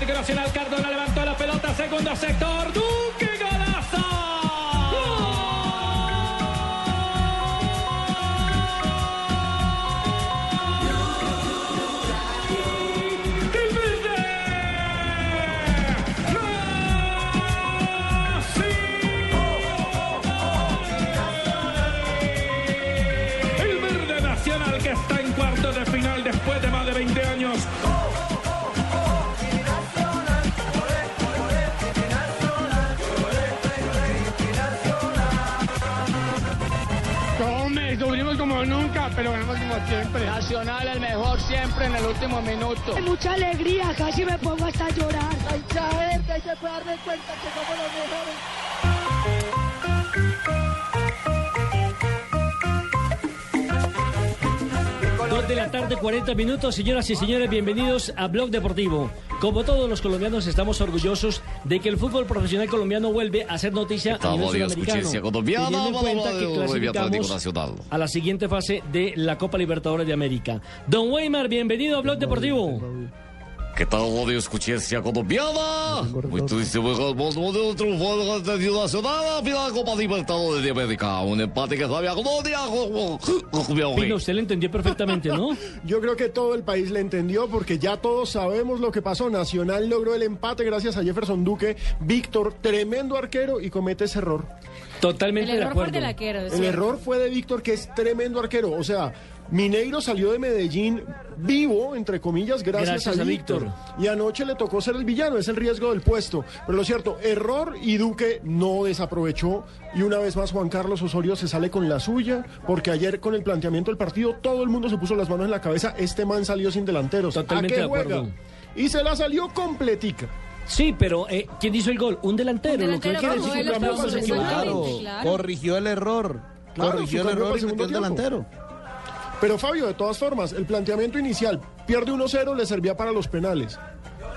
Atlético Nacional. Cardona levantó la pelota, segundo sector. Duque pero ganamos como siempre. Nacional el mejor siempre en el último minuto. Mucha alegría, casi me pongo hasta llorar. Hay que ver que se puede dar cuenta que somos los mejores. Dos de la tarde, 40 minutos. Señoras y señores, bienvenidos a Blog Deportivo. Como todos los colombianos, estamos orgullosos de que el fútbol profesional colombiano vuelve a ser noticia a nivel sudamericano. Teniendo en cuenta que clasificamos a la siguiente fase de la Copa Libertadores de América. Don Weimar, bienvenido a Blog Deportivo. Colombiana? Muitísimo hermoso de un triunfo de la Selección Nacional a final de Copa Libertadores de América. Un empate que sabía Colombia. Pino, usted lo entendió perfectamente, ¿no? Yo creo que todo el país le entendió porque ya todos sabemos lo que pasó. Nacional logró el empate gracias a Jefferson Duque. Víctor, tremendo arquero y comete ese error. Totalmente El de error fue acuerdo. del arquero. El error fue de Víctor, que es tremendo arquero. O sea, Mineiro salió de Medellín vivo, entre comillas, gracias, Gracias a, a Víctor. Víctor. Y anoche le tocó ser el villano, es el riesgo del puesto. Pero lo cierto, error y Duque no desaprovechó. Y una vez más Juan Carlos Osorio se sale con la suya, porque ayer con el planteamiento del partido todo el mundo se puso las manos en la cabeza. Este man salió sin delanteros. Totalmente ¿A qué de acuerdo. juega? Y se la salió completica. Sí, pero eh, ¿quién hizo el gol? Un delantero. Un lo que quiere decir que. Corrigió el error. Claro, Corrigió el error y el metió el delantero. Pero Fabio, de todas formas, el planteamiento inicial, pierde 1-0, le servía para los penales.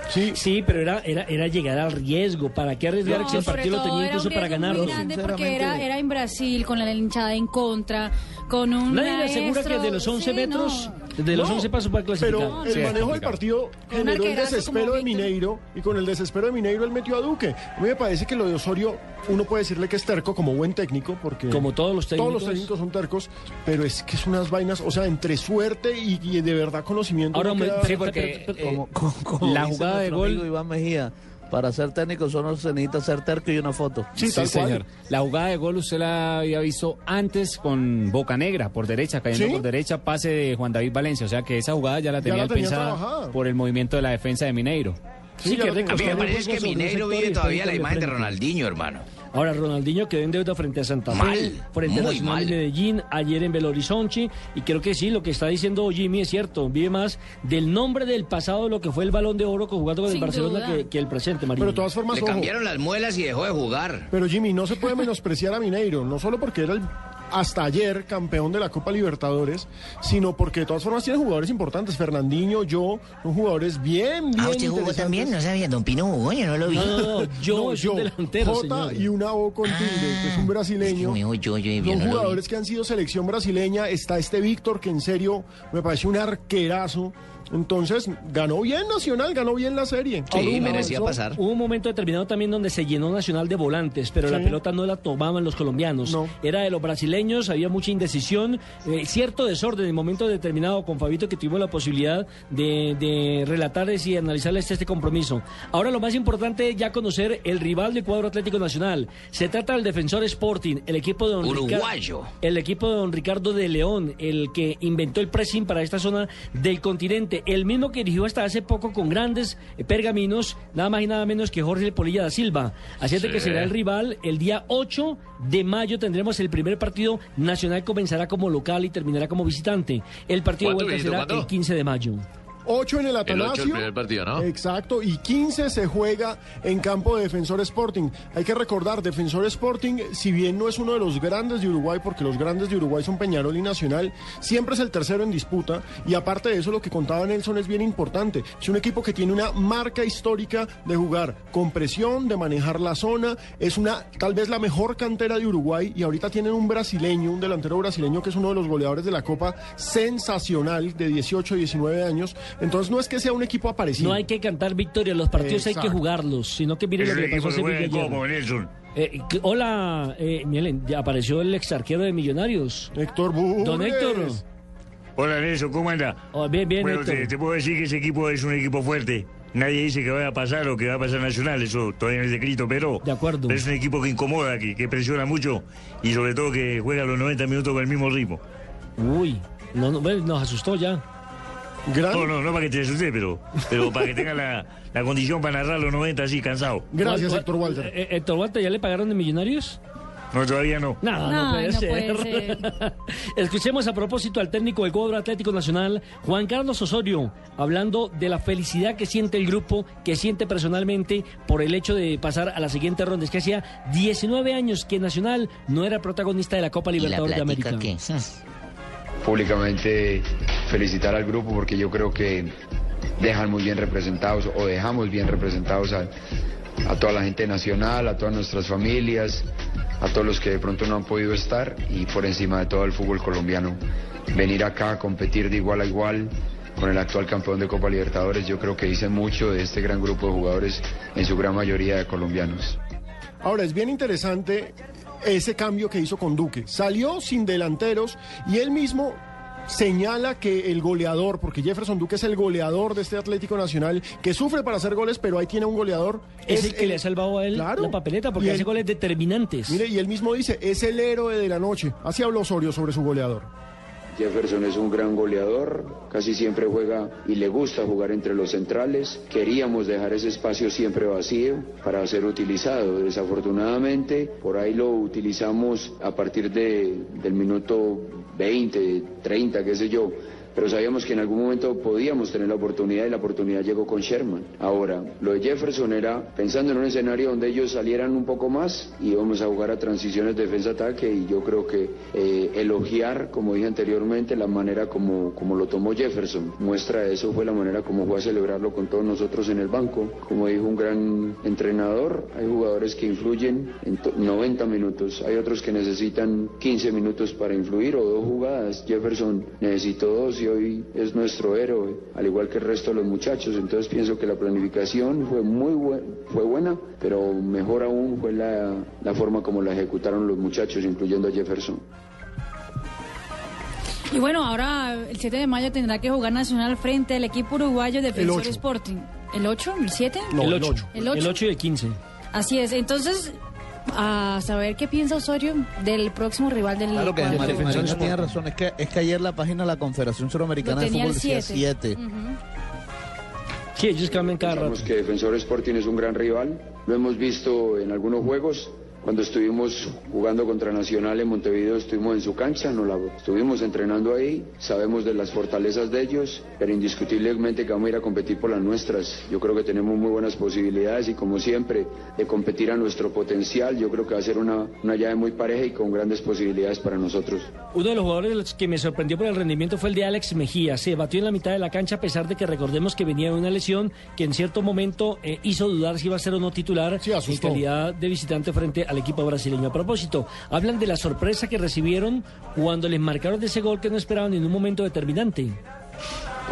Sí, Sí, pero era, era, era llegar al riesgo. ¿Para qué arriesgar No, si el partido lo tenía incluso para ganarlo? porque era, era en Brasil con la hinchada en contra, con un Nadie le asegura que de los 11 sí, metros, no. De los No, 11 pasos para clasificar. Pero el manejo del partido generó el desespero de. Mineiro y con el desespero de Mineiro él metió a Duque. A mí me parece que lo de Osorio, uno puede decirle que es terco como buen técnico, porque Como todos los técnicos. todos los técnicos son tercos, pero es que es unas vainas, o sea, entre suerte y, y de verdad conocimiento. Ahora, no queda- sí, porque pero- como, como- como la jugada de gol- Iván Mejía, para ser técnico solo se necesita ser terco y una foto. Sí, tal cual. La jugada de gol usted la había visto antes con Boca Negra, por derecha, cayendo Sí. por derecha, pase de Juan David Valencia. O sea que esa jugada ya la Ya tenía la tenía pensada trabajada. por el movimiento de la defensa de Mineiro. Sí, ya que. A mí me parece que Mineiro vive todavía la imagen de. Ronaldinho, hermano. Ahora Ronaldinho quedó en deuda frente a Santa Fe, Mal, frente a Nacional mal. de Medellín, ayer en Belo Horizonte, y creo que sí, lo que está diciendo Jimmy es cierto, vive más del nombre del pasado de lo que fue el Balón de Oro con- jugando con el Barcelona que, que el presente, María. Pero de todas formas, Le ojo, cambiaron las muelas y dejó de jugar. pero Jimmy, no se puede menospreciar a Mineiro, no solo porque era el hasta ayer campeón de la Copa Libertadores, sino porque de todas formas tiene jugadores importantes. Fernandinho, yo, son jugadores bien, bien Ah, usted jugó interesantes. también, no sabía. Don Pino jugó, yo no lo vi. No, no, no, yo No, yo, delantero, Jota señor. y una O con tilde, que es un brasileño. Es que yo, yo, yo Son jugadores que han sido selección brasileña. Está este Víctor, que en serio me parece un arquerazo. Entonces, ganó bien Nacional, ganó bien la serie. Sí, merecía avanzó. pasar. Hubo un momento determinado también donde se llenó Nacional de volantes, pero la pelota no la tomaban los colombianos. No. Era de los brasileños. había mucha indecisión, eh, cierto desorden en el momento determinado con Fabito que tuvimos la posibilidad de, de relatarles y analizarles este compromiso. Ahora lo más importante es ya conocer el rival del cuadro Atlético Nacional. Se trata del Defensor Sporting, el equipo de don Uruguayo. Ricardo, el equipo de don Ricardo de León, el que inventó el pressing para esta zona del continente, el mismo que dirigió hasta hace poco con grandes eh, pergaminos, nada más y nada menos que Jorge Polilla da Silva. Así es de que Sí. será el rival el día 8 de mayo tendremos el primer partido nacional comenzará como local y terminará como visitante. El partido de ¿Cuándo, vuelta será el 15 de mayo. 8 en el El Atanasio. ocho, el primer partido, ¿no? Exacto, y 15 se juega en campo de Defensor Sporting. Hay que recordar, Defensor Sporting, si bien no es uno de los grandes de Uruguay, porque los grandes de Uruguay son Peñarol y Nacional, siempre es el tercero en disputa. Y aparte de eso, lo que contaba Nelson es bien importante. Es un equipo que tiene una marca histórica de jugar con presión, de manejar la zona. Es una, tal vez la mejor cantera de Uruguay. Y ahorita tienen un brasileño, un delantero brasileño que es uno de los goleadores de la Copa, sensacional, de 18, 19 años. Entonces no es que sea un equipo aparecido. No hay que cantar victoria, los partidos hay que jugarlos, sino que miren lo que le pasó a equipo que Sevilla. Eh, que- hola, eh, miren, ya apareció el ex arquero de Millonarios. Héctor Burgues. Don Héctor. Hola Nelson, ¿cómo anda? Oh, bien, bien, bueno, Héctor. te, te puedo decir que ese equipo es un equipo fuerte. Nadie dice que vaya a pasar o que va a pasar Nacional, eso todavía no es escrito, pero, De acuerdo. pero es un equipo que incomoda, que, que presiona mucho y sobre todo que juega los 90 minutos con el mismo ritmo. Uy, no, no, bueno, nos asustó ya. No, no, no para que te asustes, pero, pero para que tenga la, la condición para narrar los 90 así, cansado. Gracias, ¿Cuál- Héctor Walter. eh, eh, Héctor Walter, ¿ya le pagaron de Millonarios? No, todavía no. No, no, No, puede, no ser. puede ser. Escuchemos a propósito al técnico del cuadro Atlético Nacional, Juan Carlos Osorio, hablando de la felicidad que siente el grupo, que siente personalmente por el hecho de pasar a la siguiente ronda. Es que hacía 19 años que Nacional no era protagonista de la Copa Libertadores de América. Públicamente felicitar al grupo porque yo creo que dejan muy bien representados o dejamos bien representados a, a toda la gente nacional, a todas nuestras familias, a todos los que de pronto no han podido estar y por encima de todo el fútbol colombiano. Venir acá a competir de igual a igual con el actual campeón de Copa Libertadores, yo creo que dice mucho de este gran grupo de jugadores, en su gran mayoría de colombianos. Ahora, es bien interesante ese cambio que hizo con Duque. Salió sin delanteros y él mismo señala que el goleador, porque Jefferson Duque es el goleador de este Atlético Nacional, que sufre para hacer goles, pero ahí tiene un goleador. Es el que le ha salvado a él la papeleta porque hace él- goles determinantes. Mire, y él mismo dice, es el héroe de la noche. Así habló Osorio sobre su goleador. Jefferson es un gran goleador, casi siempre juega y le gusta jugar entre los centrales. Queríamos dejar ese espacio siempre vacío para ser utilizado. Desafortunadamente, por ahí lo utilizamos a partir de, del minuto 20, 30, qué sé yo. Pero sabíamos que en algún momento podíamos tener la oportunidad y la oportunidad llegó con Sherman. Ahora, lo de Jefferson era pensando en un escenario donde ellos salieran un poco más y íbamos a jugar a transiciones defensa-ataque y yo creo que eh, elogiar, como dije anteriormente, la manera como, como lo tomó Jefferson. Muestra de eso fue la manera como fue a celebrarlo con todos nosotros en el banco. Como dijo un gran entrenador, hay jugadores que influyen en to- 90 minutos, hay otros que necesitan 15 minutos para influir o dos jugadas. Jefferson necesitó dos y hoy es nuestro héroe, al igual que el resto de los muchachos. Entonces pienso que la planificación fue muy buen- fue buena, pero mejor aún fue la, la forma como la ejecutaron los muchachos, incluyendo a Jefferson. Y bueno, ahora el 7 de mayo tendrá que jugar Nacional frente al equipo uruguayo Defensor ocho. Sporting. ¿El 8? ¿El 7? el 8. ¿El 8? El 8 y el 15. Así es. Entonces, a saber qué piensa Osorio del próximo rival del Claro que cuadro Mari- uruguayo. Marina tiene razón, es que, es que ayer la página de la Confederación Suramericana de tenía Fútbol decía 7. 7. Sí, ellos cambian cada rato. Pensamos que Defensor Sporting es un gran rival. Lo hemos visto en algunos juegos. Cuando estuvimos jugando contra Nacional en Montevideo, estuvimos en su cancha, nos la estuvimos entrenando ahí. Sabemos de las fortalezas de ellos, pero indiscutiblemente que vamos a ir a competir por las nuestras. Yo creo que tenemos muy buenas posibilidades y, como siempre, de competir a nuestro potencial. Yo creo que va a ser una, una llave muy pareja y con grandes posibilidades para nosotros. Uno de los jugadores de los que me sorprendió por el rendimiento fue el de Alex Mejía. Se batió en la mitad de la cancha a pesar de que recordemos que venía de una lesión que en cierto momento eh, hizo dudar si iba a ser o no titular en calidad de visitante frente al equipo brasileño. A propósito, hablan de la sorpresa que recibieron cuando les marcaron de ese gol que no esperaban en un momento determinante.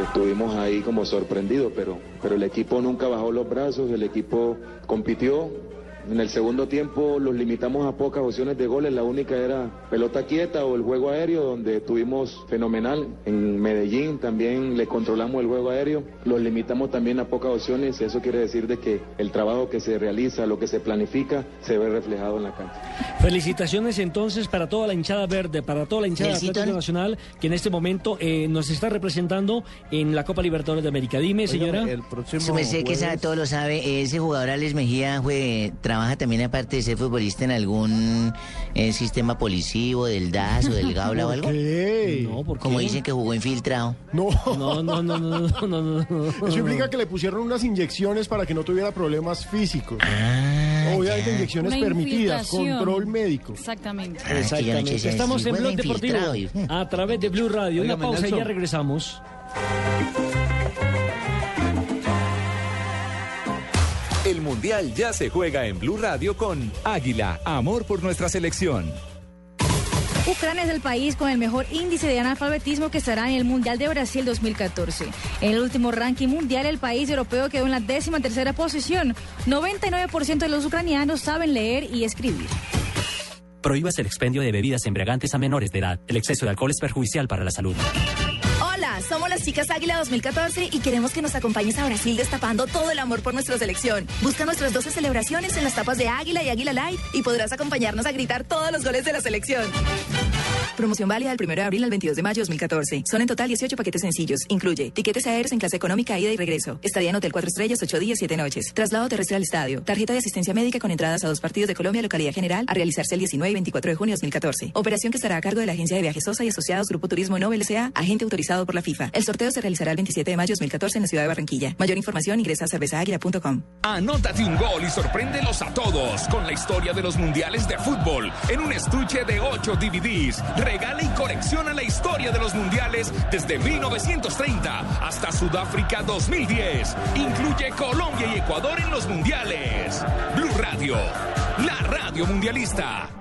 Estuvimos ahí como sorprendidos, pero, pero el equipo nunca bajó los brazos, el equipo compitió, En el segundo tiempo los limitamos a pocas opciones de goles, la única era pelota quieta o el juego aéreo, donde tuvimos fenomenal. En Medellín también le controlamos el juego aéreo, los limitamos también a pocas opciones, eso quiere decir de que el trabajo que se realiza, lo que se planifica, se ve reflejado en la cancha. Felicitaciones entonces para toda la hinchada verde, para toda la hinchada Atlético Nacional que en este momento eh, nos está representando en la Copa Libertadores de América. Dime, señora. El próximo sé que sabe, todo lo sabe, ese jugador Alex Mejía fue, trabaja también aparte de ser futbolista en algún eh, sistema policivo del DAS o del Gaula o algo. ¿Qué? No, ¿por qué? Como dicen que jugó infiltrado. No. No, no, no, no, no, no, no. Eso implica que le pusieron unas inyecciones para que no tuviera problemas físicos. Ah, Obviamente ya. inyecciones Una permitidas, control médico. Exactamente. Ah, que yo no Exactamente. Estamos en Blog Deportivo y- a través de Blue Radio. Una pausa y ya regresamos. Mundial ya se juega en Blue Radio con Águila, amor por nuestra selección. Ucrania es el país con el mejor índice de analfabetismo que estará en el Mundial de Brasil 2014. En el último ranking mundial, el país europeo quedó en la décima tercera posición. 99% de los ucranianos saben leer y escribir. Prohíbas el expendio de bebidas embriagantes a menores de edad. El exceso de alcohol es perjudicial para la salud. Somos las chicas Águila 2014 y queremos que nos acompañes a Brasil destapando todo el amor por nuestra selección. Busca nuestras 12 celebraciones en las tapas de Águila y Águila Light y podrás acompañarnos a gritar todos los goles de la selección. Promoción válida del 1 de abril al 22 de mayo 2014. Son en total 18 paquetes sencillos. Incluye tiquetes aéreos en clase económica, ida y regreso. Estadía en Hotel 4 Estrellas, 8 días, 7 noches. Traslado terrestre al estadio. Tarjeta de asistencia médica con entradas a dos partidos de Colombia, localidad general, a realizarse el 19 y 24 de junio de 2014. Operación que estará a cargo de la Agencia de Viajes Sosa y Asociados Grupo Turismo Nobel S.A., agente autorizado por la FIFA. El sorteo se realizará el 27 de mayo de 2014 en la ciudad de Barranquilla. Mayor información ingresa a cervezaaguila.com. Anótate un gol y sorpréndelos a todos con la historia de los mundiales de fútbol en un estuche de 8 DVDs. Regala y colecciona la historia de los mundiales desde 1930 hasta Sudáfrica 2010. Incluye Colombia y Ecuador en los mundiales. Blue Radio, la radio mundialista.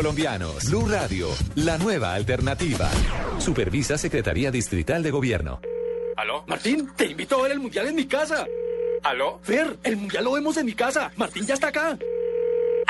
Blue Radio, la nueva alternativa. Supervisa Secretaría Distrital de Gobierno. ¿Aló? Martín, te invito a ver el mundial en mi casa. ¿Aló? Fer, el mundial lo vemos en mi casa. Martín ya está acá.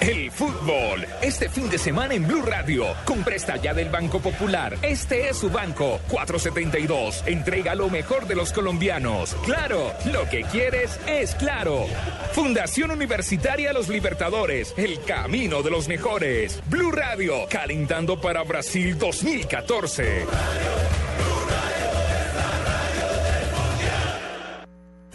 El fútbol, este fin de semana en Blue Radio, con presta ya del Banco Popular. Este es su banco, 472. Entrega lo mejor de los colombianos. Claro, lo que quieres es claro. Fundación Universitaria Los Libertadores, el camino de los mejores. Blue Radio, calentando para Brasil 2014.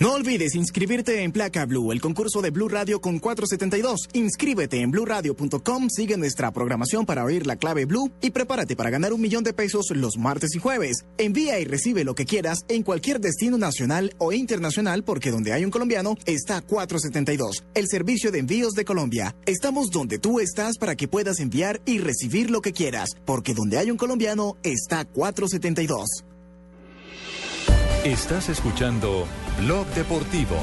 No olvides inscribirte en Placa Blue, el concurso de Blue Radio con 472. Inscríbete en bluradio.com, sigue nuestra programación para oír la clave Blue y prepárate para ganar un millón de pesos los martes y jueves. Envía y recibe lo que quieras en cualquier destino nacional o internacional porque donde hay un colombiano está 472, el servicio de envíos de Colombia. Estamos donde tú estás para que puedas enviar y recibir lo que quieras, porque donde hay un colombiano está 472. Estás escuchando Blog Deportivo.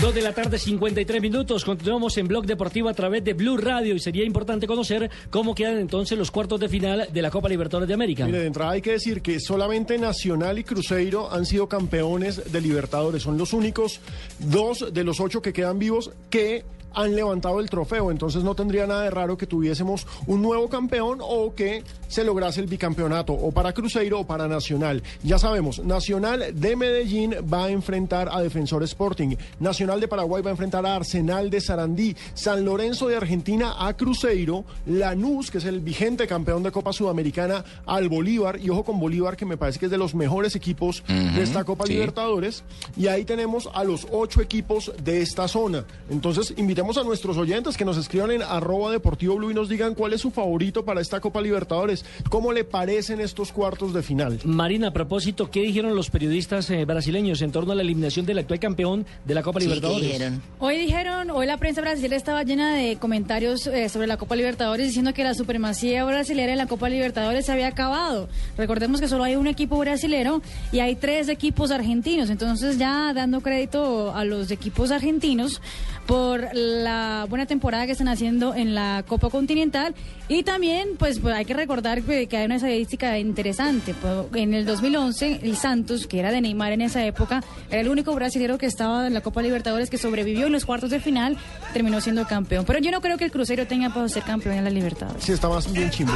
Dos de la tarde, 53 minutos. Continuamos en Blog Deportivo a través de Blue Radio y sería importante conocer cómo quedan entonces los cuartos de final de la Copa Libertadores de América. Mire, de entrada hay que decir que solamente Nacional y Cruzeiro han sido campeones de Libertadores. Son los únicos dos de los ocho que quedan vivos que han levantado el trofeo. Entonces no tendría nada de raro que tuviésemos un nuevo campeón o que se lograse el bicampeonato o para Cruzeiro o para Nacional. Ya sabemos, Nacional de Medellín va a enfrentar a Defensor Sporting, Nacional de Paraguay va a enfrentar a Arsenal de Sarandí, San Lorenzo de Argentina a Cruzeiro, Lanús, que es el vigente campeón de Copa Sudamericana, al Bolívar, y ojo con Bolívar, que me parece que es de los mejores equipos de esta Copa Libertadores, y ahí tenemos a los ocho equipos de esta zona. Entonces, invitemos a nuestros oyentes que nos escriban en arroba deportivo blue y nos digan cuál es su favorito para esta Copa Libertadores, cómo le parecen estos cuartos de final. Marina, a propósito, ¿qué dijeron los periodistas eh, brasileños en torno a la eliminación del actual campeón de la Copa Libertadores? Hoy dijeron, hoy la prensa brasileña estaba llena de comentarios eh, sobre la Copa Libertadores diciendo que la supremacía brasileña en la Copa Libertadores se había acabado. Recordemos que solo hay un equipo brasilero y hay tres equipos argentinos. Entonces ya dando crédito a los equipos argentinos por la buena temporada que están haciendo en la Copa Continental y también pues, pues hay que recordar que, hay una estadística interesante. Pues, en el 2011 el Santos, que era de Neymar en esa época, era el único brasileño que estaba en la Copa Libertadores que sobrevivió en los cuartos de final, terminó siendo campeón. Pero yo no creo que el Cruzeiro tenga para ser campeón en la Libertadores. Sí, está bien chimbo.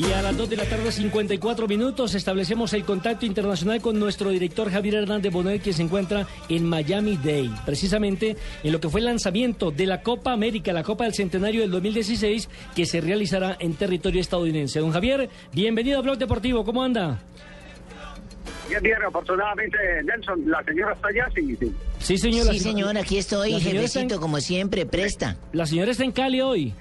Y a las 2 de la tarde, 54 minutos, establecemos el contacto internacional con nuestro director Javier Hernández Bonet, que se encuentra en Miami Day, precisamente en lo que fue el lanzamiento de la Copa América, la Copa del Centenario del 2016, que se realizará en territorio estadounidense. Don Javier, bienvenido a Blog Deportivo, ¿cómo anda? Bien, bien, afortunadamente, Nelson, la señora está allá, sí, sí. Sí, señora. Sí, señor, aquí estoy, señora jefecito, en- como siempre, presta. La señora está en Cali hoy.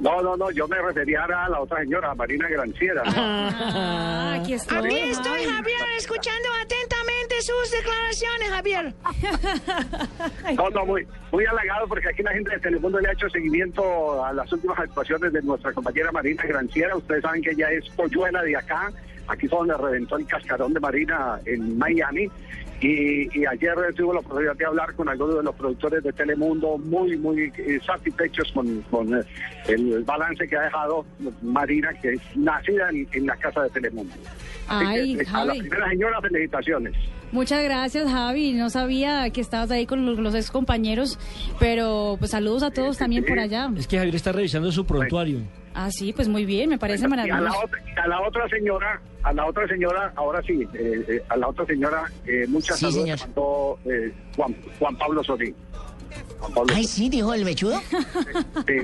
No, no, no, yo me refería a la otra señora, Marina Granciera. Ah, aquí estoy. Aquí estoy, Javier, escuchando atentamente sus declaraciones, Javier. No, no, muy, muy halagado porque aquí la gente de Telemundo le ha hecho seguimiento a las últimas actuaciones de nuestra compañera Marina Granciera. Ustedes saben que ella es polluela de acá. Aquí fue donde reventó el cascarón de Marina en Miami. Y, y ayer tuve la oportunidad de hablar con algunos de los productores de Telemundo muy, muy eh, satisfechos con, con, eh, el balance que ha dejado Marina, que es nacida en, en la casa de Telemundo. Ay, que, a la Javi. primera señora, felicitaciones. Muchas gracias, Javi. No sabía que estabas ahí con los, los ex compañeros, pero pues saludos a todos también por allá. Es que Javier está revisando su prontuario. Ah, sí, pues muy bien, me parece Y a la, maravilloso. otra, a la otra señora, a la otra señora, ahora sí, eh, eh, a la otra señora, eh, muchas Sí, saludos mandó eh, Juan, Juan Pablo. Juan Pablo Ay, sí, dijo el mechudo. Sí,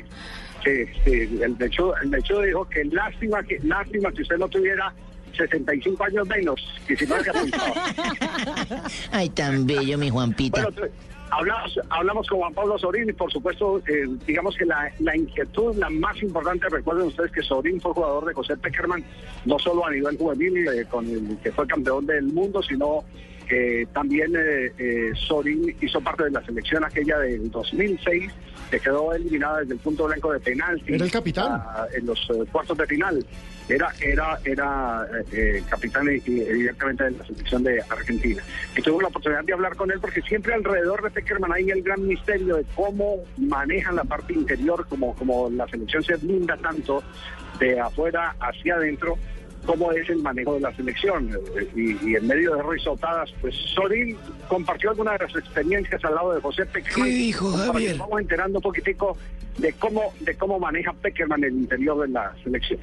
sí, sí, el mechudo, el mechudo dijo que lástima que lástima que usted no tuviera 65 años menos, que si no había apuntado. Ay, tan bello, mi Juanpita. Bueno, tu- hablamos, hablamos con Juan Pablo Sorín y por supuesto, eh, digamos que la, la inquietud, la más importante, recuerden ustedes que Sorín fue jugador de José Peckerman, no solo a nivel juvenil, eh, con el que fue campeón del mundo, sino que también eh, eh, Sorín hizo parte de la selección aquella del 2006, que quedó eliminada desde el punto blanco de penalti. Era el capitán. ah, en los eh, cuartos de final. Era, era, era eh, eh, capitán evidentemente de la selección de Argentina. Y tuve la oportunidad de hablar con él porque siempre alrededor de Peckerman hay el gran misterio de cómo manejan la parte interior, como, como la selección se blinda tanto de afuera hacia adentro, cómo es el manejo de la selección. Eh, Y, y en medio de risotadas, pues Sorín compartió algunas de las experiencias al lado de José Peckerman. ¿Qué dijo, Javier? Vamos enterando un poquitico de cómo, de cómo maneja Peckerman el interior de la selección.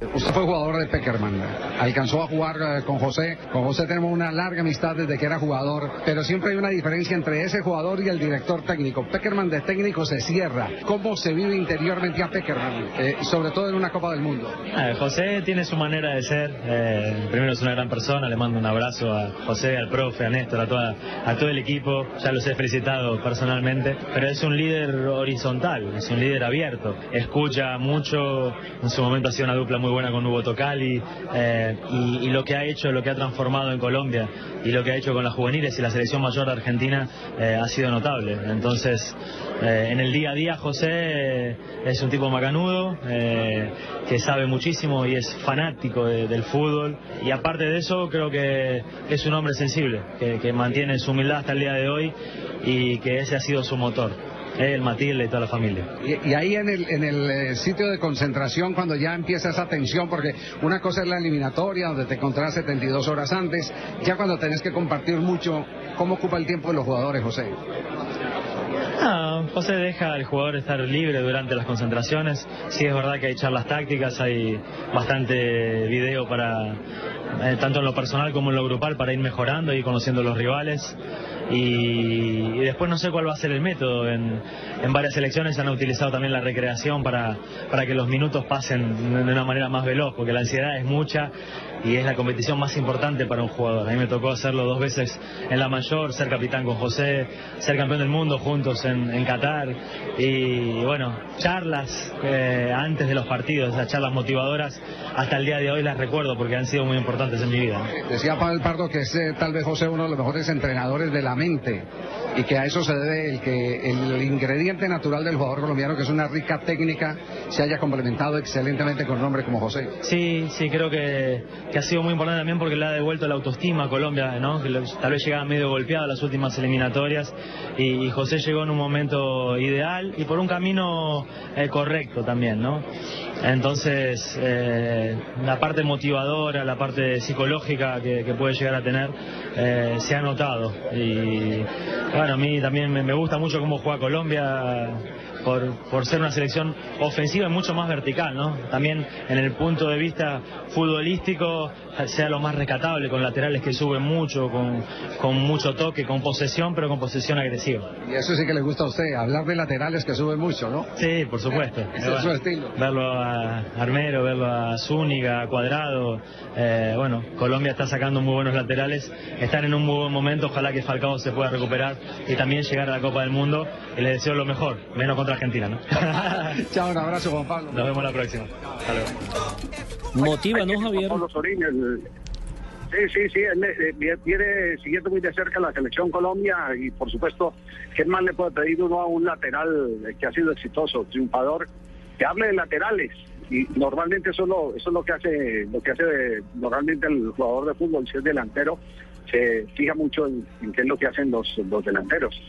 Usted fue jugador de Peckerman, alcanzó a jugar eh, con José. Con José tenemos una larga amistad desde que era jugador, pero siempre hay una diferencia entre ese jugador y el director técnico. Peckerman de técnico se cierra. ¿Cómo se vive interiormente a Peckerman? Eh, sobre todo en una Copa del Mundo. Ah, José tiene su manera de ser. eh, primero es una gran persona. Le mando un abrazo a José, al profe, a Néstor, a, toda, a todo el equipo. Ya los he felicitado personalmente. Pero es un líder horizontal, es un líder abierto. Escucha mucho. En su momento ha sido una dupla muy buena con Hugo Tocali. eh, y, lo que ha hecho, lo que ha transformado en Colombia y lo que ha hecho con las juveniles y la selección mayor de Argentina eh, ha sido notable. Entonces, eh, en el día a día, José es un tipo macanudo, que sabe muchísimo y es fanático de- del fútbol. Y aparte de eso, creo que es un hombre sensible, que mantiene su humildad hasta el día de hoy y que ese ha sido su motor. Él, Matilde y toda la familia. Y, ahí en el, en el eh, sitio de concentración, cuando ya empieza esa tensión, porque una cosa es la eliminatoria, donde te encontrás 72 horas antes, ya cuando tenés que compartir mucho, ¿cómo ocupa el tiempo de los jugadores, José? Ah, José deja al jugador estar libre durante las concentraciones. Sí es verdad que hay charlas tácticas, hay bastante video para, eh, tanto en lo personal como en lo grupal, para ir mejorando y conociendo los rivales y, después no sé cuál va a ser el método. En, en varias elecciones han utilizado también la recreación para, para que los minutos pasen de una manera más veloz, porque la ansiedad es mucha y es la competición más importante para un jugador. A mí me tocó hacerlo dos veces en la mayor, ser capitán con José, ser campeón del mundo juntos en, Qatar y bueno, charlas eh, antes de los partidos, esas charlas motivadoras, hasta el día de hoy las recuerdo porque han sido muy importantes en mi vida. Decía Pablo Pardo que es eh, tal vez José uno de los mejores entrenadores de la mente y que a eso se debe el que el ingrediente natural del jugador colombiano, que es una rica técnica, se haya complementado excelentemente con un hombre como José. Sí, sí, creo que, que ha sido muy importante también porque le ha devuelto la autoestima a Colombia, ¿no? que tal vez llegaba medio golpeado a las últimas eliminatorias y, José llegó en un momento ideal y por un camino eh, correcto también, ¿no? Entonces, eh, la parte motivadora, la parte psicológica que, puede llegar a tener, eh, se ha notado. Y bueno, a mí también me, me gusta mucho cómo juega Colombia por, por ser una selección ofensiva y mucho más vertical, ¿no? También en el punto de vista futbolístico sea lo más rescatable, con laterales que suben mucho, con, con mucho toque, con posesión, pero con posesión agresiva. Y eso sí que le gusta a usted, hablar de laterales que suben mucho, ¿no? Sí, por supuesto. Ese es su estilo. Verlo a Armero, verlo a Zúñiga, a Cuadrado. Eh, bueno, Colombia está sacando muy buenos laterales, están en un muy buen momento, ojalá que Falcao se pueda recuperar y también llegar a la Copa del Mundo. Y les deseo lo mejor, menos contra Argentina, ¿no? Chao, un abrazo, Juan Pablo. Nos vemos la próxima. Hasta luego. Motiva, ¿no, Javier? Sí, sí, sí, él eh, viene siguiendo muy de cerca la selección Colombia y por supuesto, ¿qué más le puede pedir uno a un lateral que ha sido exitoso, triunfador, que hable de laterales? Y normalmente eso es lo, eso es lo que hace, lo que hace normalmente el jugador de fútbol, si es delantero, se fija mucho en, qué es lo que hacen los, los delanteros.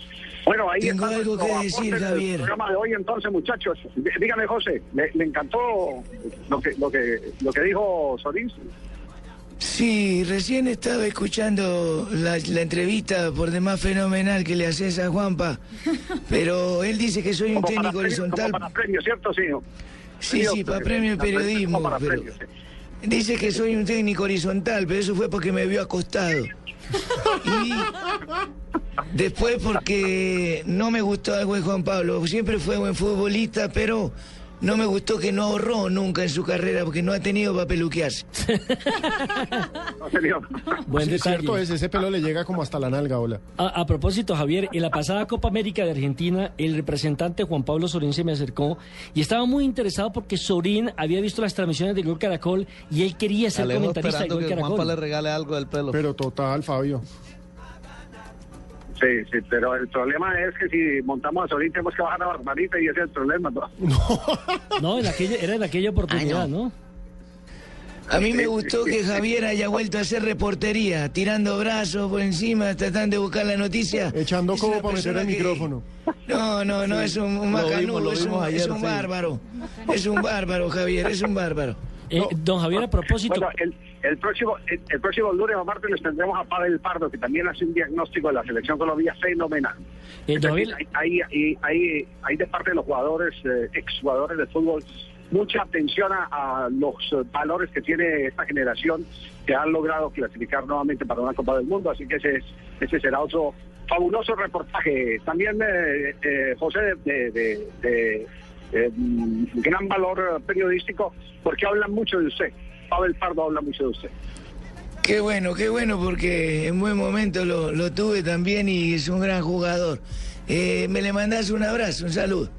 Bueno, ahí Tengo algo que decir, Javier. programa de hoy entonces, muchachos. Dígame, José, ¿le, encantó lo que, lo que, lo que dijo Solís? Sí, recién estaba escuchando la, entrevista por demás fenomenal que le haces a Juanpa, pero él dice que soy un técnico horizontal. para premio, ¿cierto, sí? Sí, sí, para premio de periodismo. Pero Dice que soy un técnico horizontal, pero eso fue porque me vio acostado. Y después porque no me gustó algo de Juan Pablo. Siempre fue buen futbolista, pero no me gustó que no ahorró nunca en su carrera porque no ha tenido para peluquearse. Buen sí, cierto es, ese pelo le llega como hasta la nalga, hola. A, propósito, Javier, en la pasada Copa América de Argentina, el representante Juan Pablo Sorín se me acercó y estaba muy interesado porque Sorín había visto las transmisiones de Gol Caracol y él quería ser comentarista de Gol Caracol. Juanpa le regale algo del pelo. Pero total, Fabio. Sí, sí, pero el problema es que si montamos a Solín tenemos que bajar a Barbarita y ese es el problema. No, no en aquella, era en aquella oportunidad, no. A mí me gustó que Javier haya vuelto a hacer reportería, tirando brazos por encima, tratando de buscar la noticia. Echando como para meter el micrófono. No, no, no, es un, un macanudo, es un, es un bárbaro. Es un bárbaro, Javier, es un bárbaro. Eh, don Javier, a propósito. Bueno, el, el, próximo el, próximo lunes o martes les tendremos a Pavel Pardo, que también hace un diagnóstico de la selección colombiana fenomenal. Eh, hay, hay, hay, hay, de parte de los jugadores, eh, exjugadores de fútbol, mucha atención a, los valores que tiene esta generación que han logrado clasificar nuevamente para una Copa del Mundo. Así que ese, ese será otro fabuloso reportaje. También, eh, eh José, de, de, de eh, gran valor periodístico, porque hablan mucho de usted. Pavel Pardo habla mucho de usted. Qué bueno, qué bueno, porque en buen momento lo, lo tuve también y es un gran jugador. Eh, me le mandás un abrazo, un saludo.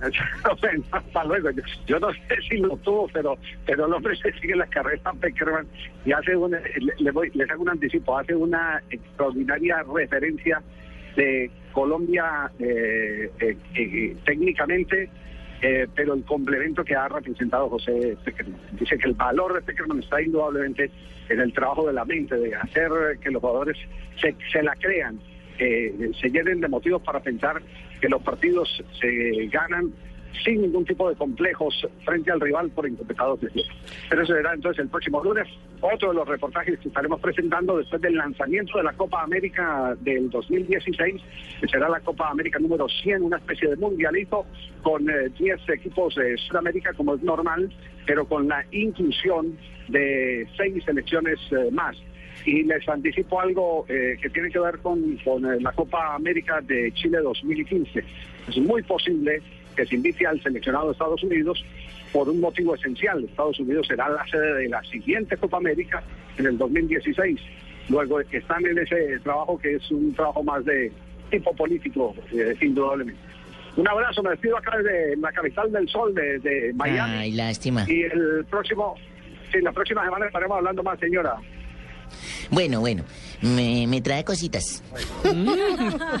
hasta luego. Yo, no sé si lo tuvo, pero pero el hombre se sigue la carrera Peckerman y hace un, le, voy, les hago un anticipo, hace una extraordinaria referencia de Colombia eh, eh, eh, pero el complemento que ha representado José Peckerman. Dice que el valor de Peckerman está indudablemente en el trabajo de la mente, de hacer que los jugadores se, se la crean, eh, se llenen de motivos para pensar que los partidos se ganan sin ningún tipo de complejos frente al rival por incompetados de. Pero eso será entonces el próximo lunes otro de los reportajes que estaremos presentando después del lanzamiento de la Copa América del 2016, que será la Copa América número 100, una especie de mundialito con 10 eh, equipos de Sudamérica como es normal, pero con la inclusión de seis selecciones eh, más. Y les anticipo algo eh, que tiene que ver con, con la Copa América de Chile 2015. Es muy posible que se invite al seleccionado de Estados Unidos por un motivo esencial. Estados Unidos será la sede de la siguiente Copa América en el 2016. Luego están en ese trabajo que es un trabajo más de tipo político, eh, indudablemente. Un abrazo, me despido acá desde la capital del sol de, Miami. Ay, lástima. Y el próximo, sí, la próxima semana estaremos hablando más, señora. Bueno, bueno, me, trae cositas. Mm,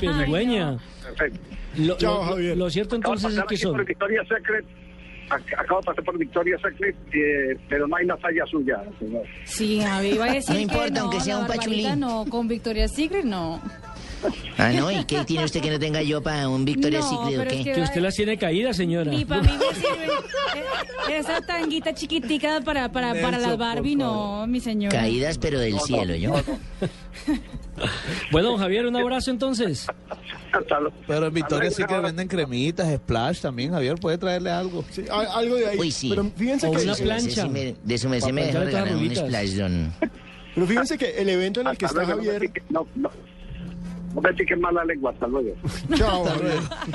Perfecto. Lo, Chao, Javier. Lo cierto entonces es que son... Victoria Secret acabo de pasar por Victoria Secret, eh, pero no hay una falla suya, señor. Sí, Javi, iba a decir No importa, aunque sea un pachulín. No, con Victoria Secret no. Ah, ¿no? ¿Y qué tiene usted que no tenga yo para un Victoria Secret o qué? que, usted las tiene caídas, señora. Ni para mí me sirve. Eh, esa tanguita chiquitica para, para, para las Barbie, no, mi señora. Caídas, pero del cielo, yo. bueno, Javier, un abrazo entonces. Pero en Victoria sí que venden cremitas, splash también, Javier, puede traerle algo. Sí, algo de ahí. Uy, sí. Pero fíjense o que una plancha. de su mes me dejó regalar un splash don. Pero fíjense que el evento en el que está Javier... No, no. No me piques mala lengua, hasta luego. Chao,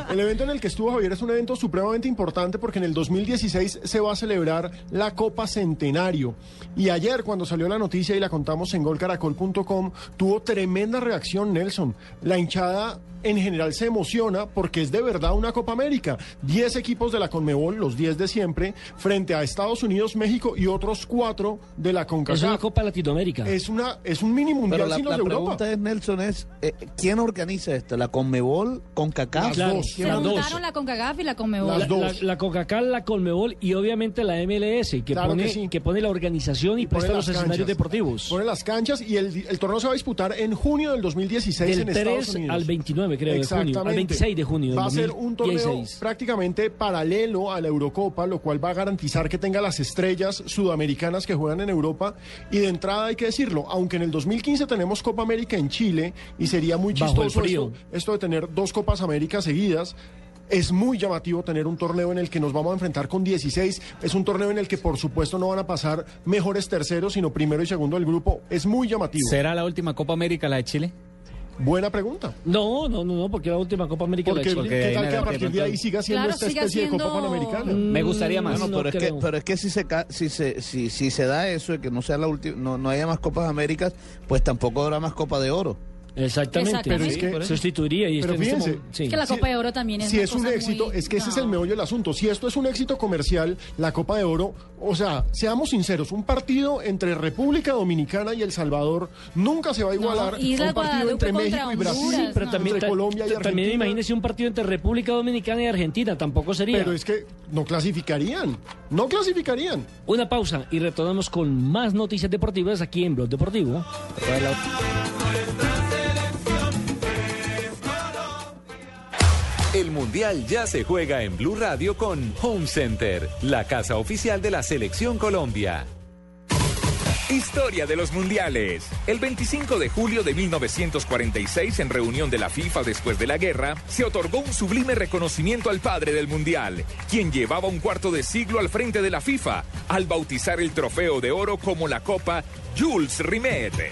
El evento en el que estuvo Javier es un evento supremamente importante porque en el 2016 se va a celebrar la Copa Centenario. Y ayer, cuando salió la noticia y la contamos en golcaracol.com, tuvo tremenda reacción Nelson. La hinchada en general se emociona porque es de verdad una Copa América. Diez equipos de la Conmebol, los diez de siempre, frente a Estados Unidos, México y otros cuatro de la CONCACAF. Es una Copa Latinoamérica. Es una es un mini mundial Pero la, sino la de pregunta es, Nelson, es eh, ¿quién organiza esto? ¿La Conmebol, CONCACAF? Las dos. Se juntaron la CONCACAF y la Conmebol. Las dos. La, CONCACAF, la Conmebol y obviamente la MLS, que, Claro pone, que sí. que pone la organización y, Y presta los escenarios canchas. deportivos. Pone las canchas y el, el torneo se va a disputar en junio del 2016 Del en Estados 3 Unidos. al 29, creo, de junio. Al Exactamente. 26 de junio del Va a ser un torneo 2016. prácticamente paralelo a la Eurocopa, lo cual va a garantizar que tenga las estrellas sudamericanas que juegan en Europa. Y de entrada hay que decirlo, aunque en el 2015 tenemos Copa América en Chile y sería muy chistoso frío. esto, esto de tener dos Copas América seguidas. Es muy llamativo tener un torneo en el que nos vamos a enfrentar con 16. Es un torneo en el que, por supuesto, no van a pasar mejores terceros, sino primero y segundo del grupo. Es muy llamativo. ¿Será la última Copa América la de Chile? Buena pregunta. No, no, no, no, porque la última Copa América Porque, de Chile. ¿qué tal que a partir de ahí siga siendo Claro, esta siga especie de Copa Panamericana? Me gustaría más. Mm, no pero, es que, creo. pero es que si se si se si, si se da eso de que no sea la última no, no haya más Copas Américas, pues tampoco habrá más Copa de Oro. Exactamente. Exactamente. Pero es que- sustituiría y Pero este- en este fíjense, momento- sí. Es que la. Copa de Oro también es si una es un éxito, muy- es que ese es No. el meollo del asunto. Si esto es un éxito comercial, la Copa de Oro, o sea, seamos sinceros, un partido entre República Dominicana y El Salvador nunca se va a igualar Isla a un partido entre México y Brasil, Honduras, pero no. también, entre Colombia y ta- también Argentina. imagínese un partido entre República Dominicana y Argentina, tampoco sería. Pero es que no clasificarían, no clasificarían. Una pausa y retornamos con más noticias deportivas aquí en Blog Deportivo. El Mundial ya se juega en Blue Radio con Home Center, la casa oficial de la Selección Colombia. Historia de los Mundiales. El 25 de julio de 1946, en reunión de la FIFA después de la guerra, se otorgó un sublime reconocimiento al padre del Mundial, quien llevaba un cuarto de siglo al frente de la FIFA, al bautizar el trofeo de oro como la Copa Jules Rimet.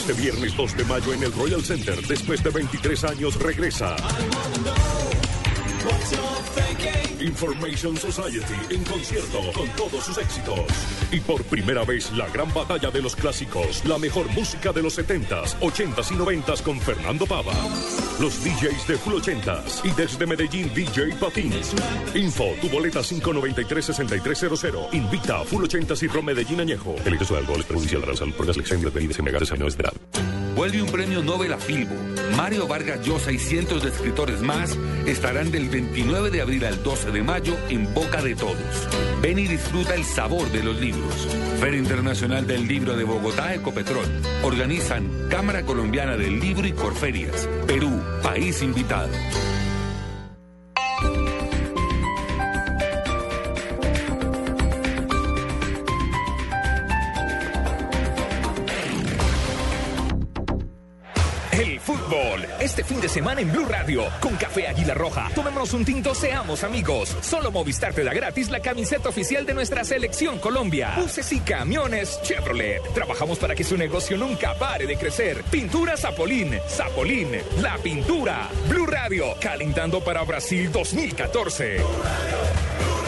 Este viernes 2 de mayo en el Royal Center, después de 23 años, regresa. Information Society en concierto con todos sus éxitos. Y por primera vez la gran batalla de los clásicos, la mejor música de los 70s, 80s y 90s con Fernando Pava. Los DJs de Full 80s y desde Medellín DJ Patín. Info, tu boleta 593-6300. Invita a Full 80s y Ron Medellín Añejo. El exceso de alcohol es perjudicial para la salud por las lecciones de bebidas embriagantes a. Vuelve un premio Nobel a Filbo. Mario Vargas Llosa y cientos de escritores más estarán del 29 de abril al 12 de mayo en boca de todos. Ven y disfruta el sabor de los libros. Feria Internacional del Libro de Bogotá, Ecopetrol. Organizan Cámara Colombiana del Libro y Corferias. Perú, país invitado. Semana en Blue Radio, con Café Águila Roja. Tomémonos un tinto, seamos amigos. Solo Movistar te da gratis la camiseta oficial de nuestra selección Colombia. Buses y camiones Chevrolet. Trabajamos para que su negocio nunca pare de crecer. Pintura Zapolín, Zapolín, la pintura. Blue Radio, calentando para Brasil 2014. Para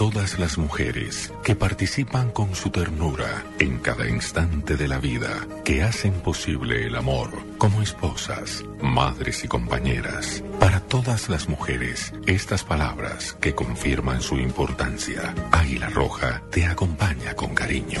todas las mujeres que participan con su ternura en cada instante de la vida, que hacen posible el amor como esposas, madres y compañeras. Para todas las mujeres, estas palabras que confirman su importancia. Águila Roja te acompaña con cariño.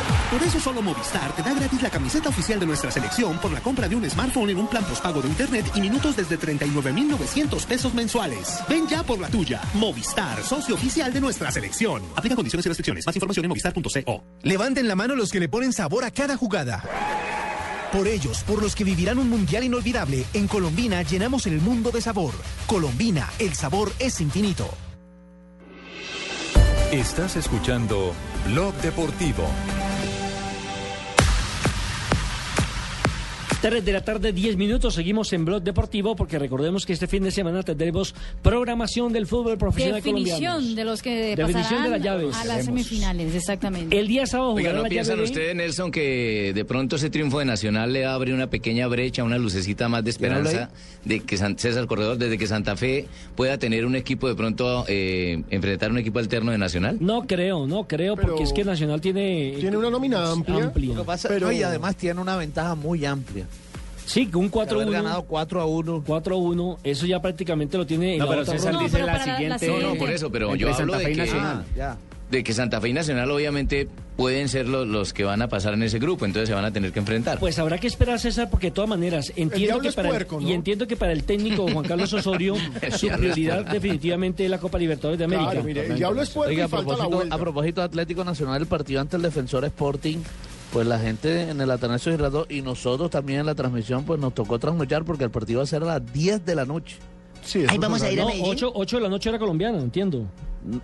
Por eso solo Movistar te da gratis la camiseta oficial de nuestra selección por la compra de un smartphone en un plan postpago de internet y minutos desde 39,900 pesos mensuales. Ven ya por la tuya. Movistar, socio oficial de nuestra selección. Aplica condiciones y restricciones. Más información en movistar.co. Levanten la mano los que le ponen sabor a cada jugada. Por ellos, por los que vivirán un mundial inolvidable, en Colombina llenamos el mundo de sabor. Colombina, el sabor es infinito. Estás escuchando Blog Deportivo. 3 de la tarde, 10 minutos. Seguimos en Blog Deportivo porque recordemos que este fin de semana tendremos programación del fútbol profesional Definición colombiano. de los que Definición pasarán de las llaves. a las semifinales, exactamente. El día sábado Oiga, ¿no la piensan de- ustedes, Nelson, que de pronto ese triunfo de Nacional le abre una pequeña brecha, una lucecita más de esperanza de que San- César Corredor, desde que Santa Fe pueda tener un equipo de pronto, eh, enfrentar un equipo alterno de Nacional? No creo, no creo, porque es que Nacional tiene... Tiene una nómina amplia. Lo que pasa, Pero- no, y además tiene una ventaja muy amplia. Sí, un 4-1. Haber ganado 4 a 1. 4-1, eso ya prácticamente lo tiene en No, la pero otra César ronda. dice No, pero la para la- siguiente- No, no, por eso, pero yo hablo Santa de Fe y que- Nacional. ya. De que Santa Fe y Nacional obviamente pueden ser lo- los que van a pasar en ese grupo, entonces se van a tener que enfrentar. Pues habrá que esperar, César, porque de todas maneras entiendo diablo que para el- puerco, ¿no? y entiendo que para el técnico Juan Carlos Osorio El su diablo prioridad definitivamente es la Copa Libertadores de América. Oiga, a propósito, a propósito de Atlético Nacional, el partido ante el Defensor Sporting, pues la gente en el Atanasio Girardot y nosotros también en la transmisión, pues nos tocó trasnochar porque el partido va a ser a las 10 de la noche. Sí, Ahí vamos a ir a 8, de la noche era colombiana, entiendo.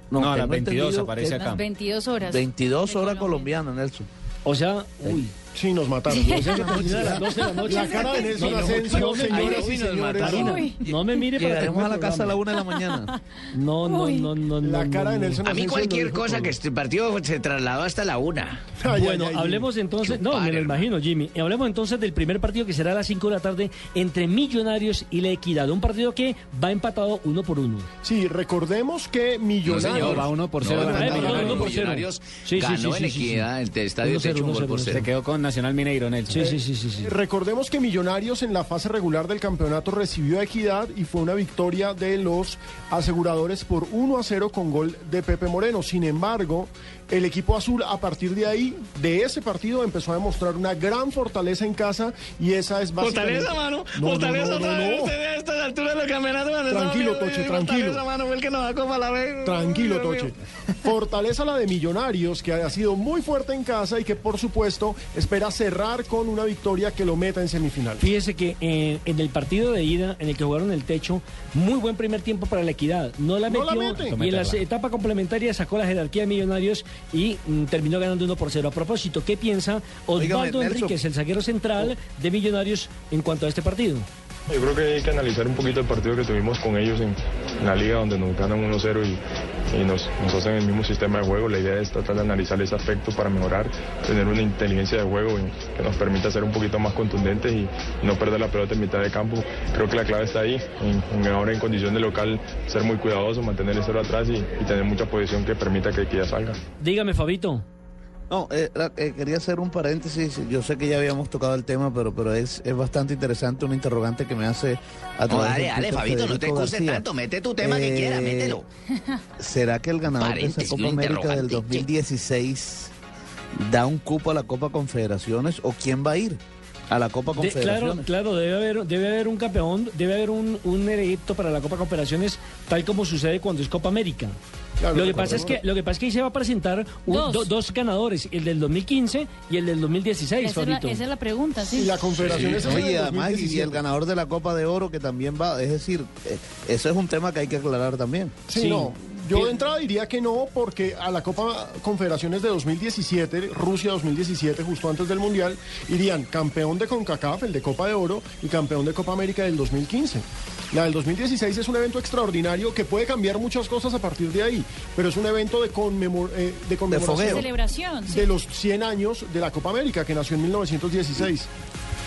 No, a las tengo 22 entendido aparece acá. Las 22 horas. 22 horas colombianas, Nelson. O sea, uy. Sí, nos mataron. A las 12 de la noche. La cara de Nelson No, Asensio, nos señores. mataron. Uy. No me mire para Llegaremos que a la casa a la programa. una de la mañana. No, no, no, no. La no, cara de Nelson no. A mí cualquier cosa que este partido se trasladó hasta la una. Bueno, hablemos entonces, no, me lo imagino, Jimmy. Hablemos entonces del primer partido que será a las 5 de la tarde entre Millonarios y La Equidad. Un partido que va empatado uno por uno. Sí, recordemos que Millonarios. va uno por cero. no, no. Millonarios Sí, sí, ganó sí, en sí, sí, Equidad, el estadio un gol por cero. Se quedó con Nacional Mineiro, Nelson. Sí, sí, sí, sí, sí. Recordemos que Millonarios en la fase regular del campeonato recibió a Equidad y fue una victoria de los aseguradores por 1 a 0 con gol de Pepe Moreno. Sin embargo, el equipo azul a partir de ahí, de ese partido, empezó a demostrar una gran fortaleza en casa y esa es básicamente... Fortaleza, mano. No, no, Fortaleza no, no, otra vez. no. Usted a estas alturas del campeonato. Tranquilo, no, Toche, eh, tranquilo. Fortaleza, mano, fue el que nos da copa a la vez. Tranquilo. Toche. Fortaleza la de Millonarios, que ha sido muy fuerte en casa y que por supuesto es espera cerrar con una victoria que lo meta en semifinal. Fíjese que eh, en el partido de ida, en el que jugaron el techo, muy buen primer tiempo para la equidad. No la No metió la mete. y en la etapa complementaria sacó la jerarquía de Millonarios y mm, terminó ganando 1 por 0. A propósito, ¿qué piensa Osvaldo. Enríquez, el zaguero central de Millonarios, en cuanto a este partido? Yo creo que hay que analizar un poquito el partido que tuvimos con ellos en, en la liga, donde nos ganan 1-0 y, y nos, nos hacen el mismo sistema de juego. La idea es tratar de analizar ese aspecto para mejorar, tener una inteligencia de juego que nos permita ser un poquito más contundentes y, no perder la pelota en mitad de campo. Creo que la clave está ahí, en, ahora en condición de local ser muy cuidadoso, mantener el cero atrás y, y tener mucha posición que permita que Equidad salga. Dígame, Fabito. No, eh, eh, quería hacer un paréntesis. Yo sé que ya habíamos tocado el tema, pero, pero es, es bastante interesante un interrogante que me hace a No, través dale, del dale, Twitter Fabito, no te excuses García. tanto. Mete tu tema que quiera, Eh, mételo. ¿Será que el ganador de esa Copa América del interrogante, 2016 da un cupo a la Copa Confederaciones o quién va a ir a la Copa De- claro, Confederaciones? claro, debe haber, debe haber un campeón, debe haber un, un para la Copa Cooperaciones, tal como sucede cuando es Copa América. Claro, lo, que pasa es que, lo que pasa es que ahí se va a presentar un- Dos. do- dos ganadores, el del 2015 y el del 2016, Esa es, la, esa es la pregunta, sí. Y la Confederación es Oye, en el además, y 2017. el ganador de la Copa de Oro que también va, es decir, eh, eso es un tema que hay que aclarar también. Sí, no. Yo de entrada diría que no, porque a la Copa Confederaciones de 2017, Rusia 2017, justo antes del Mundial, irían campeón de CONCACAF, el de Copa de Oro, y campeón de Copa América del 2015. La del 2016 es un evento extraordinario que puede cambiar muchas cosas a partir de ahí, pero es un evento de, conmemor- eh, de conmemoración Celebración, sí. de los 100 años de la Copa América, que nació en 1916.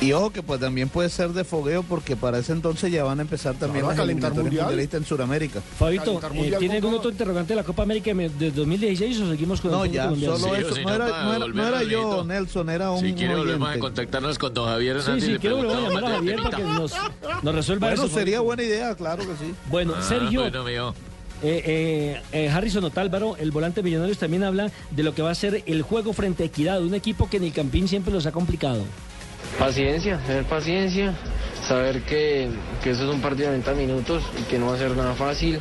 Y ojo que pues también puede ser de fogueo porque para ese entonces ya van a empezar también Claro, a las calentar eliminatorias mundial. mundialistas en Sudamérica. Fabito, eh, mundial ¿tiene algún otro interrogante de la Copa América de 2016 o seguimos con No, el ya, colombiano? solo Sí, eso. si No no, era, no era- no era yo. Nelson, era un Si quiere volvemos a contactarnos con don Javier Sí, Hernández. sí, le quiero volver a llamar a Javier para que nos, nos resuelva Bueno, eso. sería Fabito. buena idea, claro que sí. Bueno, Ah, Sergio, bueno, mío. eh, eh, eh, Harrison Otálvaro, el volante Millonarios, también habla de lo que va a ser el juego frente a Equidad, un equipo que en el Campín siempre los ha complicado. Paciencia, tener paciencia, saber que, que eso es un partido de 90 minutos y que no va a ser nada fácil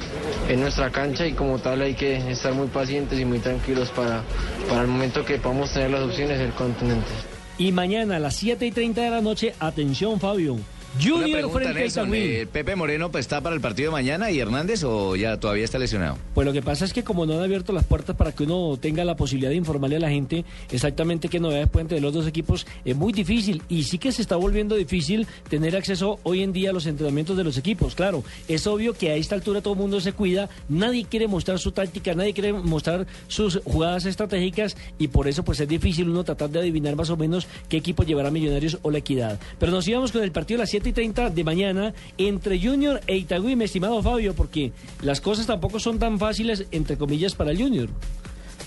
en nuestra cancha y como tal hay que estar muy pacientes y muy tranquilos para, para el momento que podamos tener las opciones ser contundentes. Y mañana a las 7 y 30 de la noche, atención Fabio, Junior frente a Nelson, Itagüí. eh, ¿Pepe Moreno pues, está para el partido de mañana y Hernández o ya todavía está lesionado? Pues lo que pasa es que como no han abierto las puertas para que uno tenga la posibilidad de informarle a la gente exactamente qué novedades pueden tener los dos equipos, es muy difícil y sí que se está volviendo difícil tener acceso hoy en día a los entrenamientos de los equipos. Claro, es obvio que a esta altura todo el mundo se cuida, nadie quiere mostrar su táctica, nadie quiere mostrar sus jugadas estratégicas y por eso pues es difícil uno tratar de adivinar más o menos qué equipo llevará Millonarios o la Equidad. Pero nos íbamos con el partido a las 7 y 30 de mañana entre Junior e Itagüí, mi estimado Fabio, porque las cosas tampoco son tan fáciles, entre comillas, para el Junior.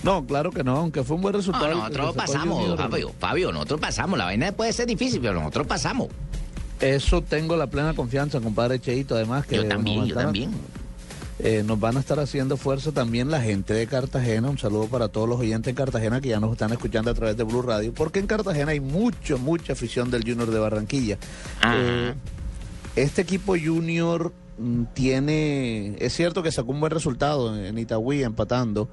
No, claro que no, aunque fue un buen resultado. No, nosotros pasamos, Junior. Fabio, Fabio, nosotros pasamos. La vaina puede ser difícil, pero nosotros pasamos. Eso tengo la plena confianza, compadre Cheito, además que Yo también, yo también. Eh, nos van a estar haciendo fuerza también la gente de Cartagena. Un saludo para todos los oyentes de Cartagena que ya nos están escuchando a través de Blue Radio, porque en Cartagena hay mucho, mucha afición del Junior de Barranquilla. Eh, este equipo Junior mm, tiene, es cierto que sacó un buen resultado en, en Itagüí empatando,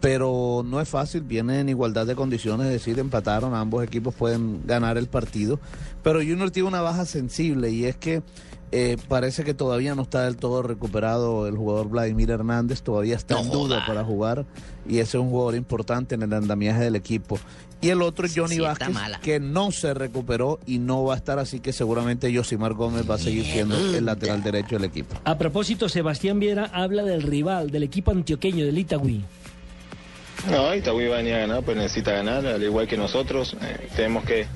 pero no es fácil, viene en igualdad de condiciones, es decir, empataron, ambos equipos pueden ganar el partido, pero Junior tiene una baja sensible y es que eh, parece que todavía no está del todo recuperado el jugador Vladimir Hernández, todavía está en duda para jugar y ese es un jugador importante en el andamiaje del equipo. Y el otro Sí, Johnny sí, Vázquez, mala. que no se recuperó y no va a estar así que seguramente Josimar Gómez va a seguir siendo el lateral derecho del equipo. A propósito, Sebastián Viera habla del rival, del equipo antioqueño, del Itagüí. No, Itagüí va a venir a ganar, pues necesita ganar, al igual que nosotros. Eh, tenemos que,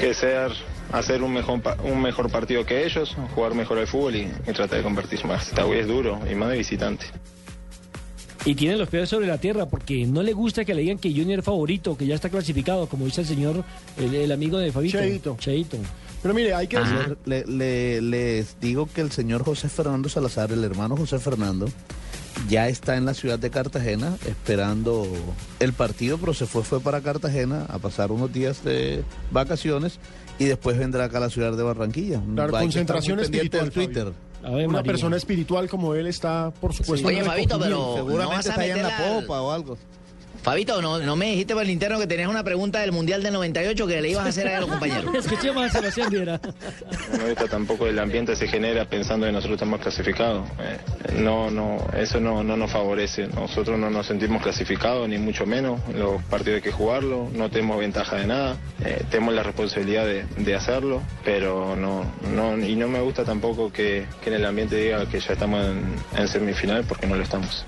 que ser, hacer un mejor, pa- un mejor partido que ellos, jugar mejor al fútbol y, y tratar de convertirse más. Itagüí es duro y más de visitante. Y tiene los pies sobre la tierra porque no le gusta que le digan que Junior es favorito, que ya está clasificado, como dice el señor, el, el amigo de Fabito. Cheito. Cheito. Pero mire, hay que decir... Le- le- les digo que el señor José Fernando Salazar, el hermano José Fernando, ya está en la ciudad de Cartagena esperando el partido, pero se fue, fue para Cartagena a pasar unos días de vacaciones y después vendrá acá a la ciudad de Barranquilla. Claro, concentración espiritual. del Twitter. Una persona espiritual como él está, por supuesto. Oye, Fabito, pero Seguramente no vas a está allá en la al- popa o algo. Fabito, no, no me dijiste por el interno que tenías una pregunta del Mundial del 98 que le ibas a hacer a los compañeros. Escuchemos a Sebastián Viera. No me gusta tampoco el ambiente se genera pensando en nosotros estamos clasificados. Eh, no, no, eso no, no nos favorece. Nosotros no nos sentimos clasificados, ni mucho menos. Los partidos hay que jugarlo, no tenemos ventaja de nada. Eh, tenemos la responsabilidad de, de hacerlo, pero no, no, y no me gusta tampoco que, que en el ambiente diga que ya estamos en, en semifinal porque no lo estamos.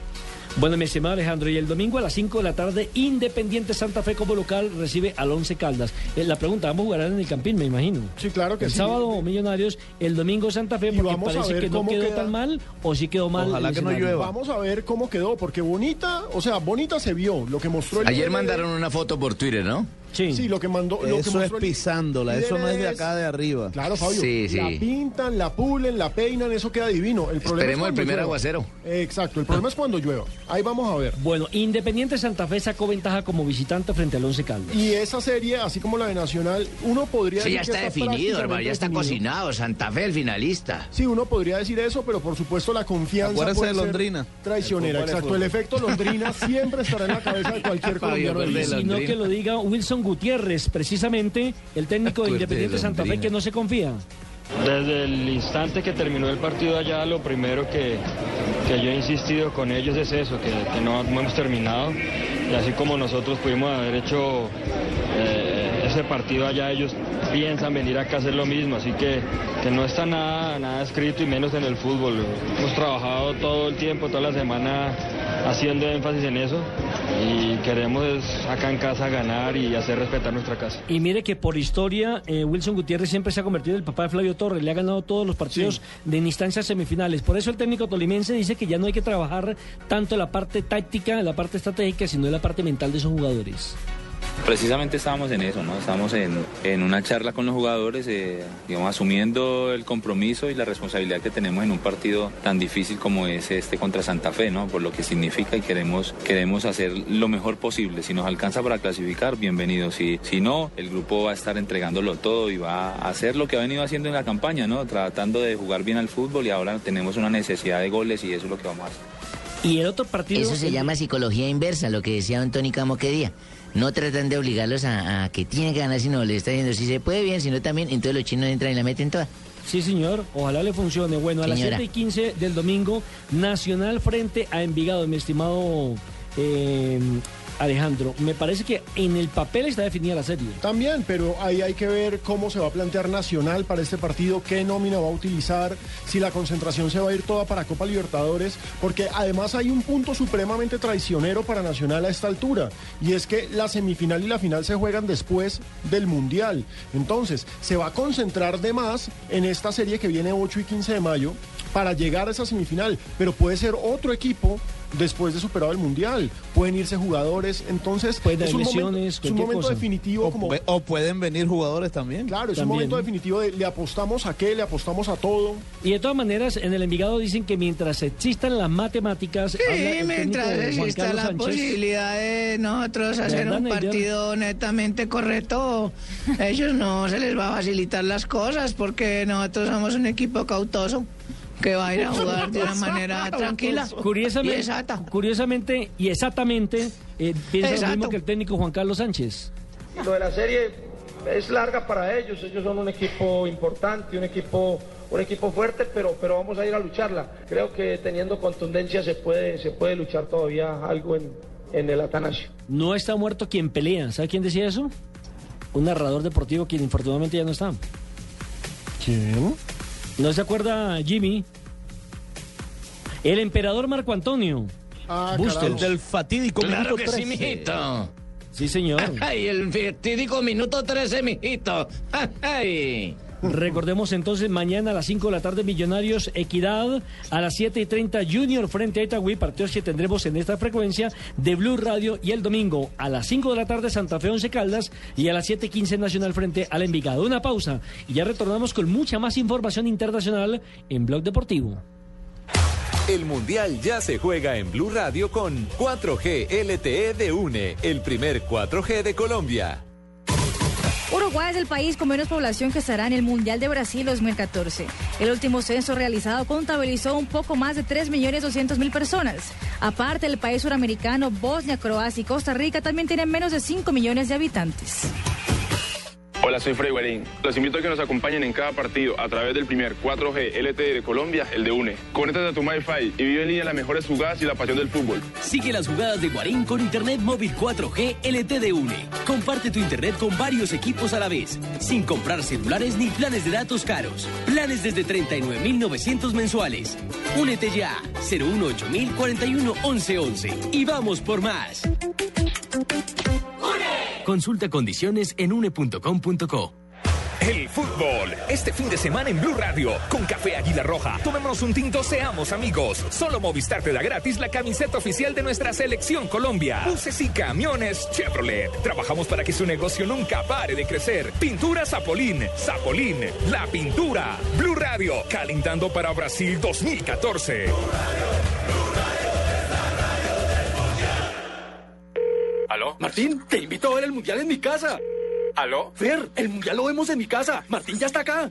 Bueno, mi estimado Alejandro, y el domingo a las 5 de la tarde, Independiente Santa Fe como local recibe al Once Caldas. Eh, la pregunta, vamos a jugar en el Campín, me imagino. Sí, claro que el sí. sábado Millonarios, el domingo Santa Fe, porque vamos a parece ver que no cómo quedó queda. tan mal o sí quedó mal. el escenario. Vamos a ver cómo quedó, porque Bonita, o sea, Bonita se vio, lo que mostró el Ayer mandaron una foto por Twitter, ¿no? Sí. Sí, lo que mandó. Lo que Eso es pisándola, eso no es de acá de arriba. Claro, Fabio. Sí, sí. La pintan, la pulen, la peinan, eso queda divino. El problema Esperemos es el primer llueva. aguacero. Exacto, el problema es cuando llueva. Ahí vamos a ver. Bueno, Independiente Santa Fe sacó ventaja como visitante frente al Once Caldas. Y esa serie, así como la de Nacional, uno podría Sí, decir ya que está definido, hermano, ya está definido. cocinado. Santa Fe, el finalista. Sí, uno podría decir eso, pero por supuesto la confianza Acuérdese puede de ser Londrina. traicionera. El Exacto, el efecto Londrina siempre estará en la cabeza de cualquier Fabio, colombiano. Sino Londrina. que lo diga Wilson Gutiérrez, precisamente el técnico de Independiente de Santa Fe, que no se confía. Desde el instante que terminó el partido allá, lo primero que, que yo he insistido con ellos es eso, que, que no hemos terminado. Y así como nosotros pudimos haber hecho eh, ese partido allá, ellos piensan venir acá a hacer lo mismo. Así que, que no está nada, nada escrito y menos en el fútbol. Hemos trabajado todo el tiempo, toda la semana haciendo énfasis en eso. Y queremos es acá en casa ganar y hacer respetar nuestra casa. Y mire que por historia, eh, Wilson Gutiérrez siempre se ha convertido en el papá de Flavio Torres. Le ha ganado todos los partidos de en instancias semifinales. Por eso el técnico tolimense dice que ya no hay que trabajar tanto la parte táctica, la parte estratégica, sino la parte mental de esos jugadores. Precisamente estábamos en eso, ¿no? Estamos en, en una charla con los jugadores, eh, digamos, asumiendo el compromiso y la responsabilidad que tenemos en un partido tan difícil como es este contra Santa Fe, ¿no? Por lo que significa y queremos, queremos hacer lo mejor posible. Si nos alcanza para clasificar, bienvenido. Si, si no, el grupo va a estar entregándolo todo y va a hacer lo que ha venido haciendo en la campaña, ¿no? Tratando de jugar bien al fútbol y ahora tenemos una necesidad de goles y eso es lo que vamos a hacer. Y el otro partido... Eso se el- llama psicología inversa, lo que decía Tony Camo que día. No tratan de obligarlos a, a que tienen que ganar, sino le está diciendo si se puede bien, si no también, entonces los chinos entran y la meten toda. Sí, señor. Ojalá le funcione. Bueno, a las 7 y 15 del domingo, Nacional frente a Envigado, mi estimado eh, Alejandro. Me parece que en el papel está definida la serie. También, pero ahí hay que ver cómo se va a plantear Nacional para este partido, qué nómina va a utilizar, si la concentración se va a ir toda para Copa Libertadores, porque además hay un punto supremamente traicionero para Nacional a esta altura, y es que la semifinal y la final se juegan después del Mundial. Entonces, se va a concentrar de más en esta serie que viene 8 y 15 de mayo para llegar a esa semifinal, pero puede ser otro equipo después de superado el mundial. Pueden irse jugadores, entonces Pueden es un haber momento, lesiones, es un momento cosa. definitivo O, como pu- o pueden venir jugadores también. Claro, es un momento definitivo de le apostamos a qué, le apostamos a todo. Y de todas maneras, en el Envigado dicen que mientras existan las matemáticas... Sí, habla el técnico mientras exista la Sánchez. posibilidad de nosotros hacer un partido netamente correcto, ellos no se les va a facilitar las cosas porque nosotros somos un equipo cautoso que va a ir a jugar de una manera tranquila. Curiosamente, Y exacta. curiosamente y exactamente, eh, piensa lo mismo que el técnico Juan Carlos Sánchez. Lo de la serie es larga para ellos, ellos son un equipo importante, un equipo, un equipo fuerte, pero, pero vamos a ir a lucharla. Creo que teniendo contundencia se puede, se puede luchar todavía algo en, en el Atanasio. No está muerto quien pelea. ¿Sabe quién decía eso? Un narrador deportivo quien infortunadamente ya no está. ¿Quién? ¿No se acuerda Jimmy? El emperador Marco Antonio. Ah, Bustos. El del fatídico Claro minuto que sí, 13. mijito. Sí, señor. Ay, el fatídico minuto 13, mijito. Ay. Recordemos entonces mañana a las 5 de la tarde Millonarios Equidad, a las 7 y 30 Junior frente a Itagüí, partidos que tendremos en esta frecuencia de Blue Radio y el domingo a las 5 de la tarde Santa Fe Once Caldas y a las 7 y 15 Nacional frente al Envigado. Una pausa y ya retornamos con mucha más información internacional en Blog Deportivo. El Mundial ya se juega en Blue Radio con 4G LTE de UNE, el primer 4G de Colombia. Uruguay es el país con menos población que estará en el Mundial de Brasil 2014. El último censo realizado contabilizó un poco más de 3.200.000 personas. Aparte, el país suramericano, Bosnia, Croacia y Costa Rica también tienen menos de 5 millones de habitantes. Hola, soy Freddy Guarín. Los invito a que nos acompañen en cada partido a través del primer 4G LTE de Colombia, el de UNE. Conéctate a tu MyFi y vive en línea las mejores jugadas y la pasión del fútbol. Sigue las jugadas de Guarín con Internet móvil 4G LTE de UNE. Comparte tu Internet con varios equipos a la vez, sin comprar celulares ni planes de datos caros. Planes desde 39.900 mensuales. Únete ya, 018 41 11 y vamos por más. Consulta condiciones en une.com.co. El fútbol, este fin de semana en Blue Radio, con Café Águila Roja. Tomémonos un tinto, seamos amigos. Solo Movistar te da gratis la camiseta oficial de nuestra selección Colombia. Buses y camiones Chevrolet. Trabajamos para que su negocio nunca pare de crecer. Pintura Zapolín, Zapolín, la pintura. Blue Radio, calentando para Brasil 2014. ¿Aló? Martín, te invito a ver el mundial en mi casa. ¿Aló? Fer, el mundial lo vemos en mi casa. Martín ya está acá.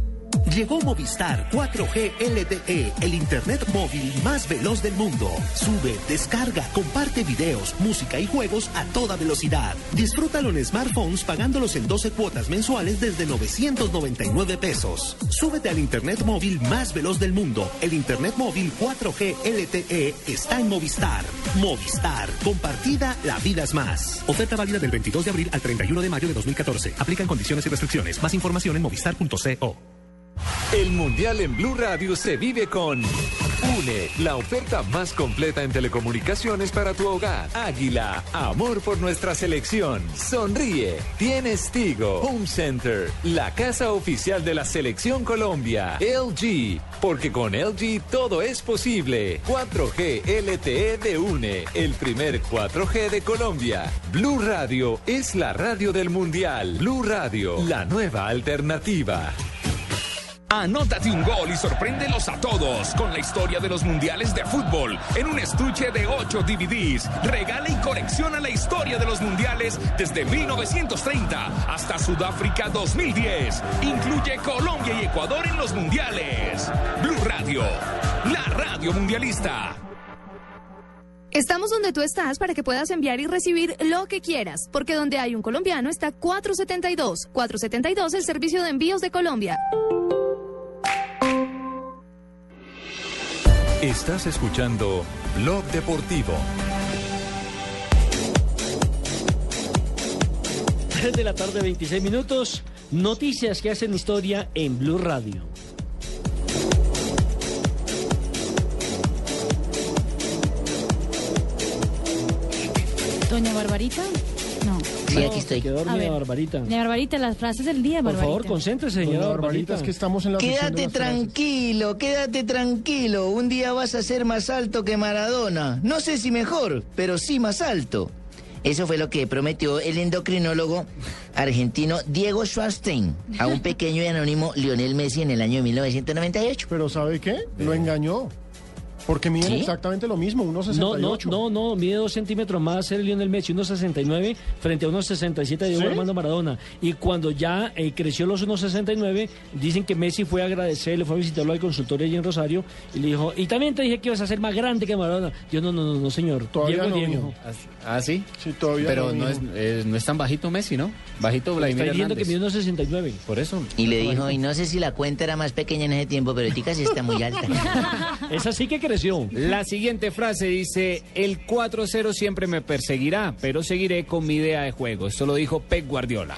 Llegó Movistar 4G LTE, el internet móvil más veloz del mundo. Sube, descarga, comparte videos, música y juegos a toda velocidad. Disfrútalo en smartphones pagándolos en 12 cuotas mensuales desde 999 pesos. Súbete al internet móvil más veloz del mundo. El internet móvil 4G LTE está en Movistar. Movistar, compartida, la vida es más. Oferta válida del 22 de abril al 31 de mayo de 2014. Aplican condiciones y restricciones. Más información en movistar.co. El Mundial en Blue Radio se vive con UNE, la oferta más completa en telecomunicaciones para tu hogar. Águila, amor por nuestra selección. Sonríe, tienes Tigo. Home Center, la casa oficial de la selección Colombia. LG, porque con LG todo es posible. 4G LTE de UNE, el primer 4G de Colombia. Blue Radio es la radio del Mundial. Blue Radio, la nueva alternativa. Anótate un gol y sorpréndelos a todos con la historia de los mundiales de fútbol en un estuche de 8 DVDs. Regala y colecciona la historia de los mundiales desde 1930 hasta Sudáfrica 2010. Incluye Colombia y Ecuador en los mundiales. Blue Radio, la radio mundialista. Estamos donde tú estás para que puedas enviar y recibir lo que quieras, porque donde hay un colombiano está 472. 472, el servicio de envíos de Colombia. Estás escuchando Blog Deportivo. 3 de la tarde, 26 minutos. Noticias que hacen historia en Blue Radio. Doña Barbarita. Sí, aquí estoy. Quedó dormida. Barbarita. Doña Barbarita, las frases del día, Por Barbarita. favor, concéntrese, señora Barbarita. es que estamos en la de Quédate tranquilo, quédate tranquilo. Un día vas a ser más alto que Maradona. No sé si mejor, pero sí más alto. Eso fue lo que prometió el endocrinólogo argentino Diego Schwarstein a un pequeño y anónimo Lionel Messi en el año 1998. Pero ¿sabe qué? Lo engañó. Porque miden ¿Sí? exactamente lo mismo, No, 1.68. no, no, no, mide dos centímetros más el Lionel Messi, 1.69 frente a 1.67 de Diego ¿Sí? Armando Maradona. Y cuando ya eh, creció los 1.69, dicen que Messi fue a agradecerle, fue a visitarlo al consultorio allí en Rosario y le dijo, y también te dije que ibas a ser más grande que Maradona. Yo, no, no, no, no señor. Todavía Diego, no, Diego. mijo. Ah, sí. Sí, todavía Pero no, no, es, eh, no es tan bajito Messi, ¿no? Bajito Vladimir Está diciendo que mide 1.69. Por eso. Y le dijo, y no sé si la cuenta era más pequeña en ese tiempo, pero ahorita sí está muy alta. Esa sí que creció. La siguiente frase dice, el 4-0 siempre me perseguirá, pero seguiré con mi idea de juego. Esto lo dijo Pep Guardiola.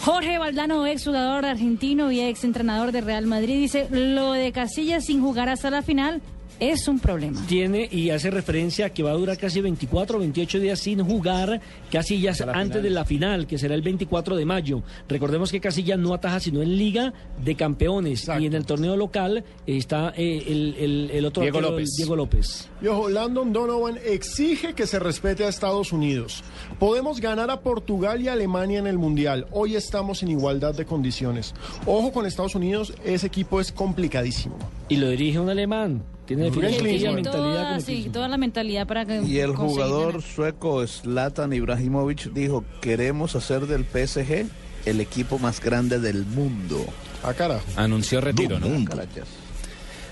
Jorge Valdano, ex jugador argentino y ex entrenador de Real Madrid, dice, lo de Casillas sin jugar hasta la final es un problema. Tiene y hace referencia a que va a durar casi 24 o 28 días sin jugar Casillas antes de la final, que será el 24 de mayo. Recordemos que Casillas no ataja sino en Liga de Campeones y en el torneo local está eh, el, el, otro Diego López. Diego López. Y ojo, Landon Donovan exige que se respete a Estados Unidos. Podemos ganar a Portugal y Alemania en el Mundial. Hoy estamos en igualdad de condiciones. Ojo con Estados Unidos, ese equipo es complicadísimo. Y lo dirige un alemán. Tiene definición mentalidad. sí, toda la mentalidad para que. Y el jugador sueco Zlatan Ibrahimovic dijo: Queremos hacer del PSG el equipo más grande del mundo. A ah, cara. Anunció retiro, ¿no?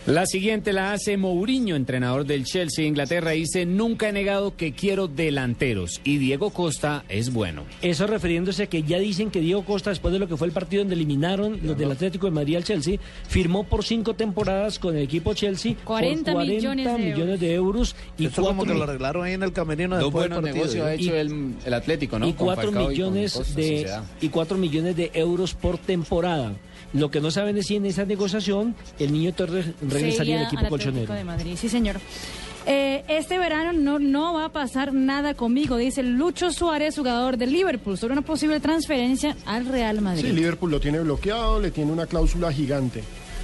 La siguiente la hace Mourinho, entrenador del Chelsea Inglaterra, dice, nunca he negado que quiero delanteros y Diego Costa es bueno. Eso refiriéndose a que ya dicen que Diego Costa, después de lo que fue el partido donde eliminaron los del Atlético de Madrid al Chelsea, firmó por cinco temporadas con el equipo Chelsea 40, por 40 millones, de, euros. y Eso como que lo arreglaron ahí en el camerino Dos buenos negocios ha hecho el, Atlético, ¿no? Y cuatro millones de y cuatro millones de euros por temporada. Lo que no saben es si en esa negociación el niño Torres regresaría al equipo colchonero. de Madrid, sí, señor. Eh, este verano no, no va a pasar nada conmigo, dice Lucho Suárez, jugador del Liverpool, sobre una posible transferencia al Real Madrid. Sí, Liverpool lo tiene bloqueado, le tiene una cláusula gigante.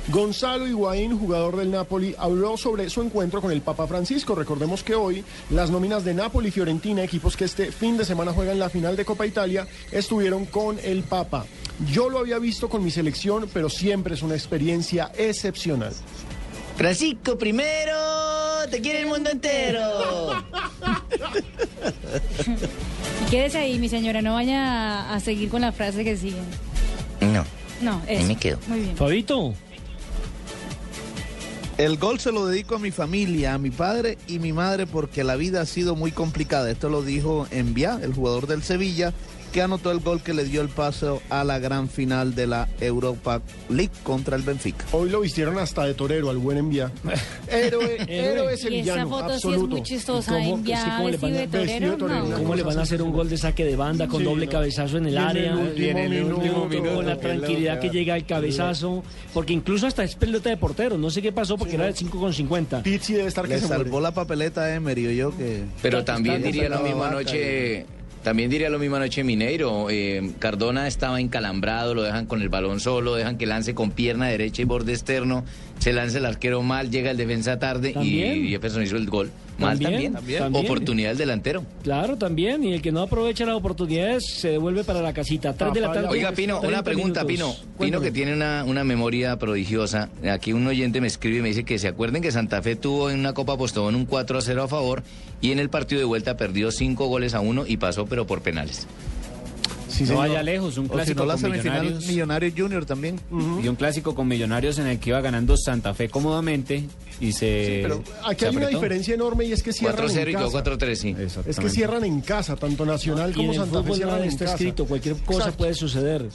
Gonzalo Higuaín, jugador del Napoli, habló sobre su encuentro con el Papa Francisco. Recordemos que hoy las nóminas de Napoli y Fiorentina, equipos que este fin de semana juegan la final de Copa Italia, estuvieron con el Papa. Yo lo había visto con mi selección, pero siempre es una experiencia excepcional. Francisco primero, te quiere el mundo entero. y quédese ahí, mi señora, no vaya a, seguir con la frase que sigue. No. No, eso. me quedo. Muy bien. Fabito. El gol se lo dedico a mi familia, a mi padre y mi madre porque la vida ha sido muy complicada. Esto lo dijo Envía, el jugador del Sevilla, que anotó el gol que le dio el paso a la gran final de la Europa League contra el Benfica. Hoy lo vistieron hasta de torero al buen envía. Héroe, héroe sevillano, esa foto absoluto. sí es muy chistosa, ¿Cómo, le van a, de torero, ¿Cómo le van a hacer un gol de saque de banda con doble cabezazo en el área? En el último, minuto, con la tranquilidad que llega el cabezazo, porque incluso hasta es pelota de portero, no sé qué pasó porque era de 5 con 50. Pizzi debe estar que Le se salvó la papeleta a Emery, yo que... Pero también diría la misma noche... También diría lo mismo anoche Mineiro. Eh, Cardona estaba encalambrado, lo dejan con el balón solo, dejan que lance con pierna derecha y borde externo. Se lanza el arquero mal, llega el defensa tarde y Jefferson hizo el gol. Mal también, Oportunidad del delantero. Claro, también. Y el que no aprovecha las oportunidades se devuelve para la casita. de la tarde. Oiga, Pino, una pregunta, Pino. Pino que tiene una, una memoria prodigiosa. Aquí un oyente me escribe y me dice que se acuerden que Santa Fe tuvo en una Copa Postobón un 4 a 0 a favor y en el partido de vuelta perdió 5 goles a 1 y pasó, pero por penales no vaya lejos, un clásico con Millonarios. Millonarios Junior también. Y un clásico con Millonarios en el que iba ganando Santa Fe cómodamente y se. pero aquí hay una diferencia enorme y es que cierran en casa. 4-3, sí. Es que cierran en casa, tanto Nacional como Santa Fe cierran en está casa. escrito, cualquier cosa puede suceder.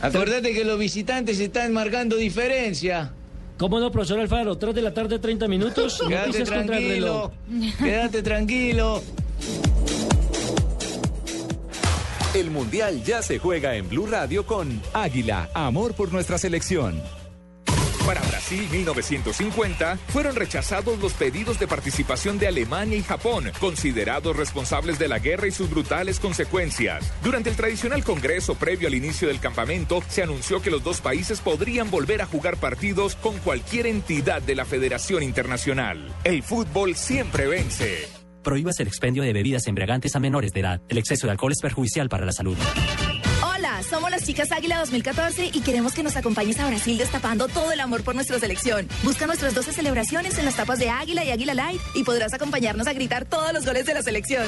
Acuérdate que los visitantes están marcando diferencia. ¿Cómo no, profesor Alfaro? 3 de la tarde, 30 minutos. Quédate tranquilo. Quédate tranquilo. El Mundial ya se juega en Blue Radio con Águila, amor por nuestra selección. Para Brasil 1950 fueron rechazados los pedidos de participación de Alemania y Japón, considerados responsables de la guerra y sus brutales consecuencias. Durante el tradicional congreso previo al inicio del campamento, se anunció que los dos países podrían volver a jugar partidos con cualquier entidad de la Federación Internacional. El fútbol siempre vence. Prohíbas el expendio de bebidas embriagantes a menores de edad. El exceso de alcohol es perjudicial para la salud. Hola, somos las chicas Águila 2014 y queremos que nos acompañes a Brasil destapando todo el amor por nuestra selección. Busca nuestras 12 celebraciones en las tapas de Águila y Águila Light y podrás acompañarnos a gritar todos los goles de la selección.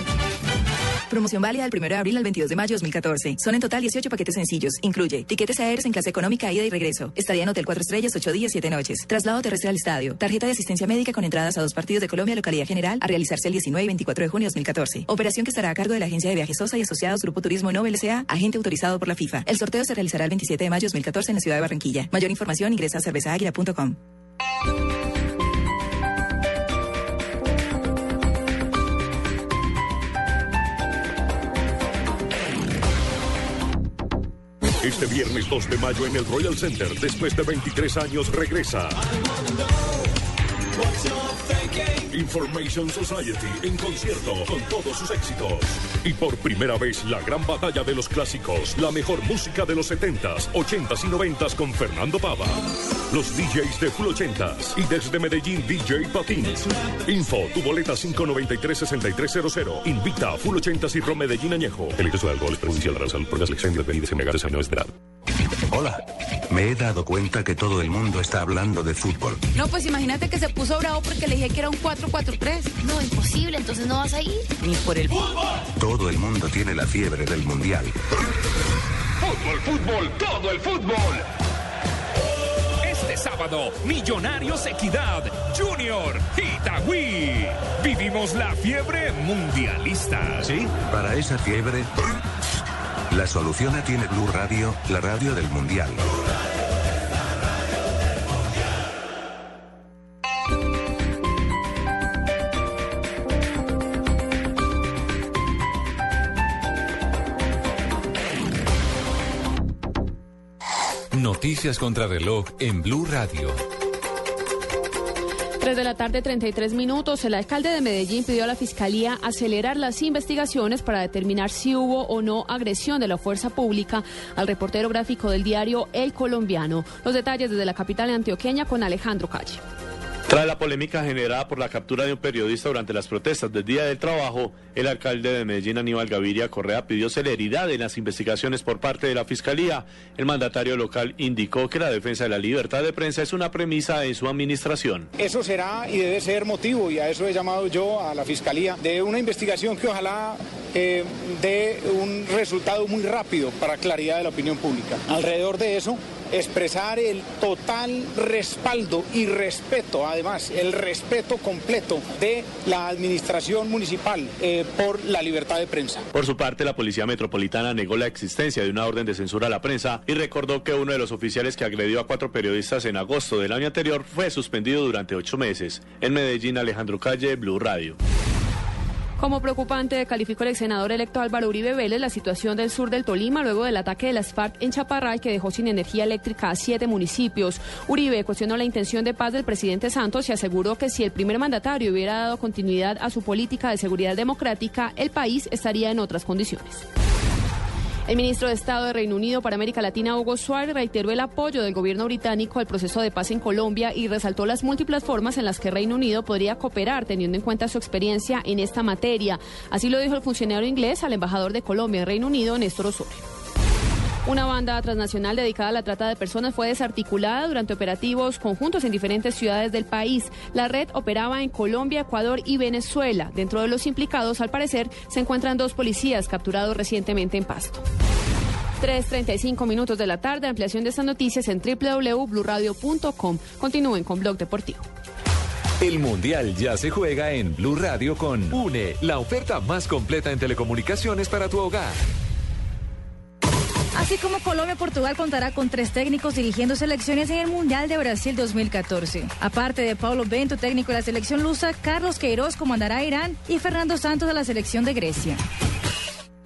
Promoción válida del 1 de abril al 22 de mayo de 2014. Son en total 18 paquetes sencillos. Incluye tiquetes aéreos en clase económica, ida y regreso. Estadía en hotel 4 estrellas, 8 días, 7 noches. Traslado terrestre al estadio. Tarjeta de asistencia médica con entradas a dos partidos de Colombia, localidad general, a realizarse el 19 y 24 de junio de 2014. Operación que estará a cargo de la Agencia de Viajes Sosa y Asociados Grupo Turismo Nobel S.A., agente autorizado por la FIFA. El sorteo se realizará el 27 de mayo de 2014 en la ciudad de Barranquilla. Mayor información ingresa a cervezaaguila.com. Este viernes 2 de mayo en el Royal Center, después de 23 años, regresa. Information Society en concierto con todos sus éxitos. Y por primera vez la gran batalla de los clásicos, la mejor música de los 70s, 80s y 90s con Fernando Pava. Los DJs de Full 80s y desde Medellín DJ Patín. Info, tu boleta 593-6300. Invita a Full 80s y Pro Medellín Añejo. El ingreso de alcohol es perjudicial para la salud por las lecciones de bebidas embriagantes a. Hola. Me he dado cuenta que todo el mundo está hablando de fútbol. No, pues imagínate que se puso bravo porque le dije que era un 4-4-3. No, imposible, entonces no vas a ir. Ni por el fútbol. Todo el mundo tiene la fiebre del mundial. Fútbol, fútbol, todo el fútbol. Este sábado, Millonarios Equidad, Junior, Itagüí. Vivimos la fiebre mundialista. ¿Sí? Para esa fiebre, la solución la tiene Blue Radio, la radio del mundial. Noticias contra reloj en Blue Radio. 3 de la tarde, 33 minutos. El alcalde de Medellín pidió a la Fiscalía acelerar las investigaciones para determinar si hubo o no agresión de la fuerza pública al reportero gráfico del diario El Colombiano. Los detalles desde la capital antioqueña con Alejandro Calle. Tras la polémica generada por la captura de un periodista durante las protestas del Día del Trabajo, el alcalde de Medellín, Aníbal Gaviria Correa, pidió celeridad en las investigaciones por parte de la Fiscalía. El mandatario local indicó que la defensa de la libertad de prensa es una premisa en su administración. Eso será y debe ser motivo, y a eso he llamado yo a la Fiscalía, de una investigación que ojalá eh, dé un resultado muy rápido para claridad de la opinión pública. Alrededor de eso, expresar el total respaldo y respeto, además, el respeto completo de la administración municipal eh, por la libertad de prensa. Por su parte, la Policía Metropolitana negó la existencia de una orden de censura a la prensa y recordó que uno de los oficiales que agredió a cuatro periodistas en agosto del año anterior fue suspendido durante ocho meses. En Medellín, Alejandro Calle, Blue Radio. Como preocupante calificó el ex senador electo Álvaro Uribe Vélez la situación del sur del Tolima luego del ataque de las FARC en Chaparral que dejó sin energía eléctrica a siete municipios. Uribe cuestionó la intención de paz del presidente Santos y aseguró que si el primer mandatario hubiera dado continuidad a su política de seguridad democrática, el país estaría en otras condiciones. El ministro de Estado de Reino Unido para América Latina, Hugo Suárez, reiteró el apoyo del gobierno británico al proceso de paz en Colombia y resaltó las múltiples formas en las que Reino Unido podría cooperar teniendo en cuenta su experiencia en esta materia. Así lo dijo el funcionario inglés al embajador de Colombia en Reino Unido, Néstor Osorio. Una banda transnacional dedicada a la trata de personas fue desarticulada durante operativos conjuntos en diferentes ciudades del país. La red operaba en Colombia, Ecuador y Venezuela. Dentro de los implicados, al parecer, se encuentran dos policías capturados recientemente en Pasto. 3.35 minutos de la tarde, ampliación de estas noticias en www.bluradio.com. Continúen con Blog Deportivo. El Mundial ya se juega en Blue Radio con UNE, la oferta más completa en telecomunicaciones para tu hogar. Así como Colombia, Portugal contará con tres técnicos dirigiendo selecciones en el Mundial de Brasil 2014. Aparte de Paulo Bento, técnico de la selección lusa, Carlos Queiroz comandará a Irán y Fernando Santos de la selección de Grecia.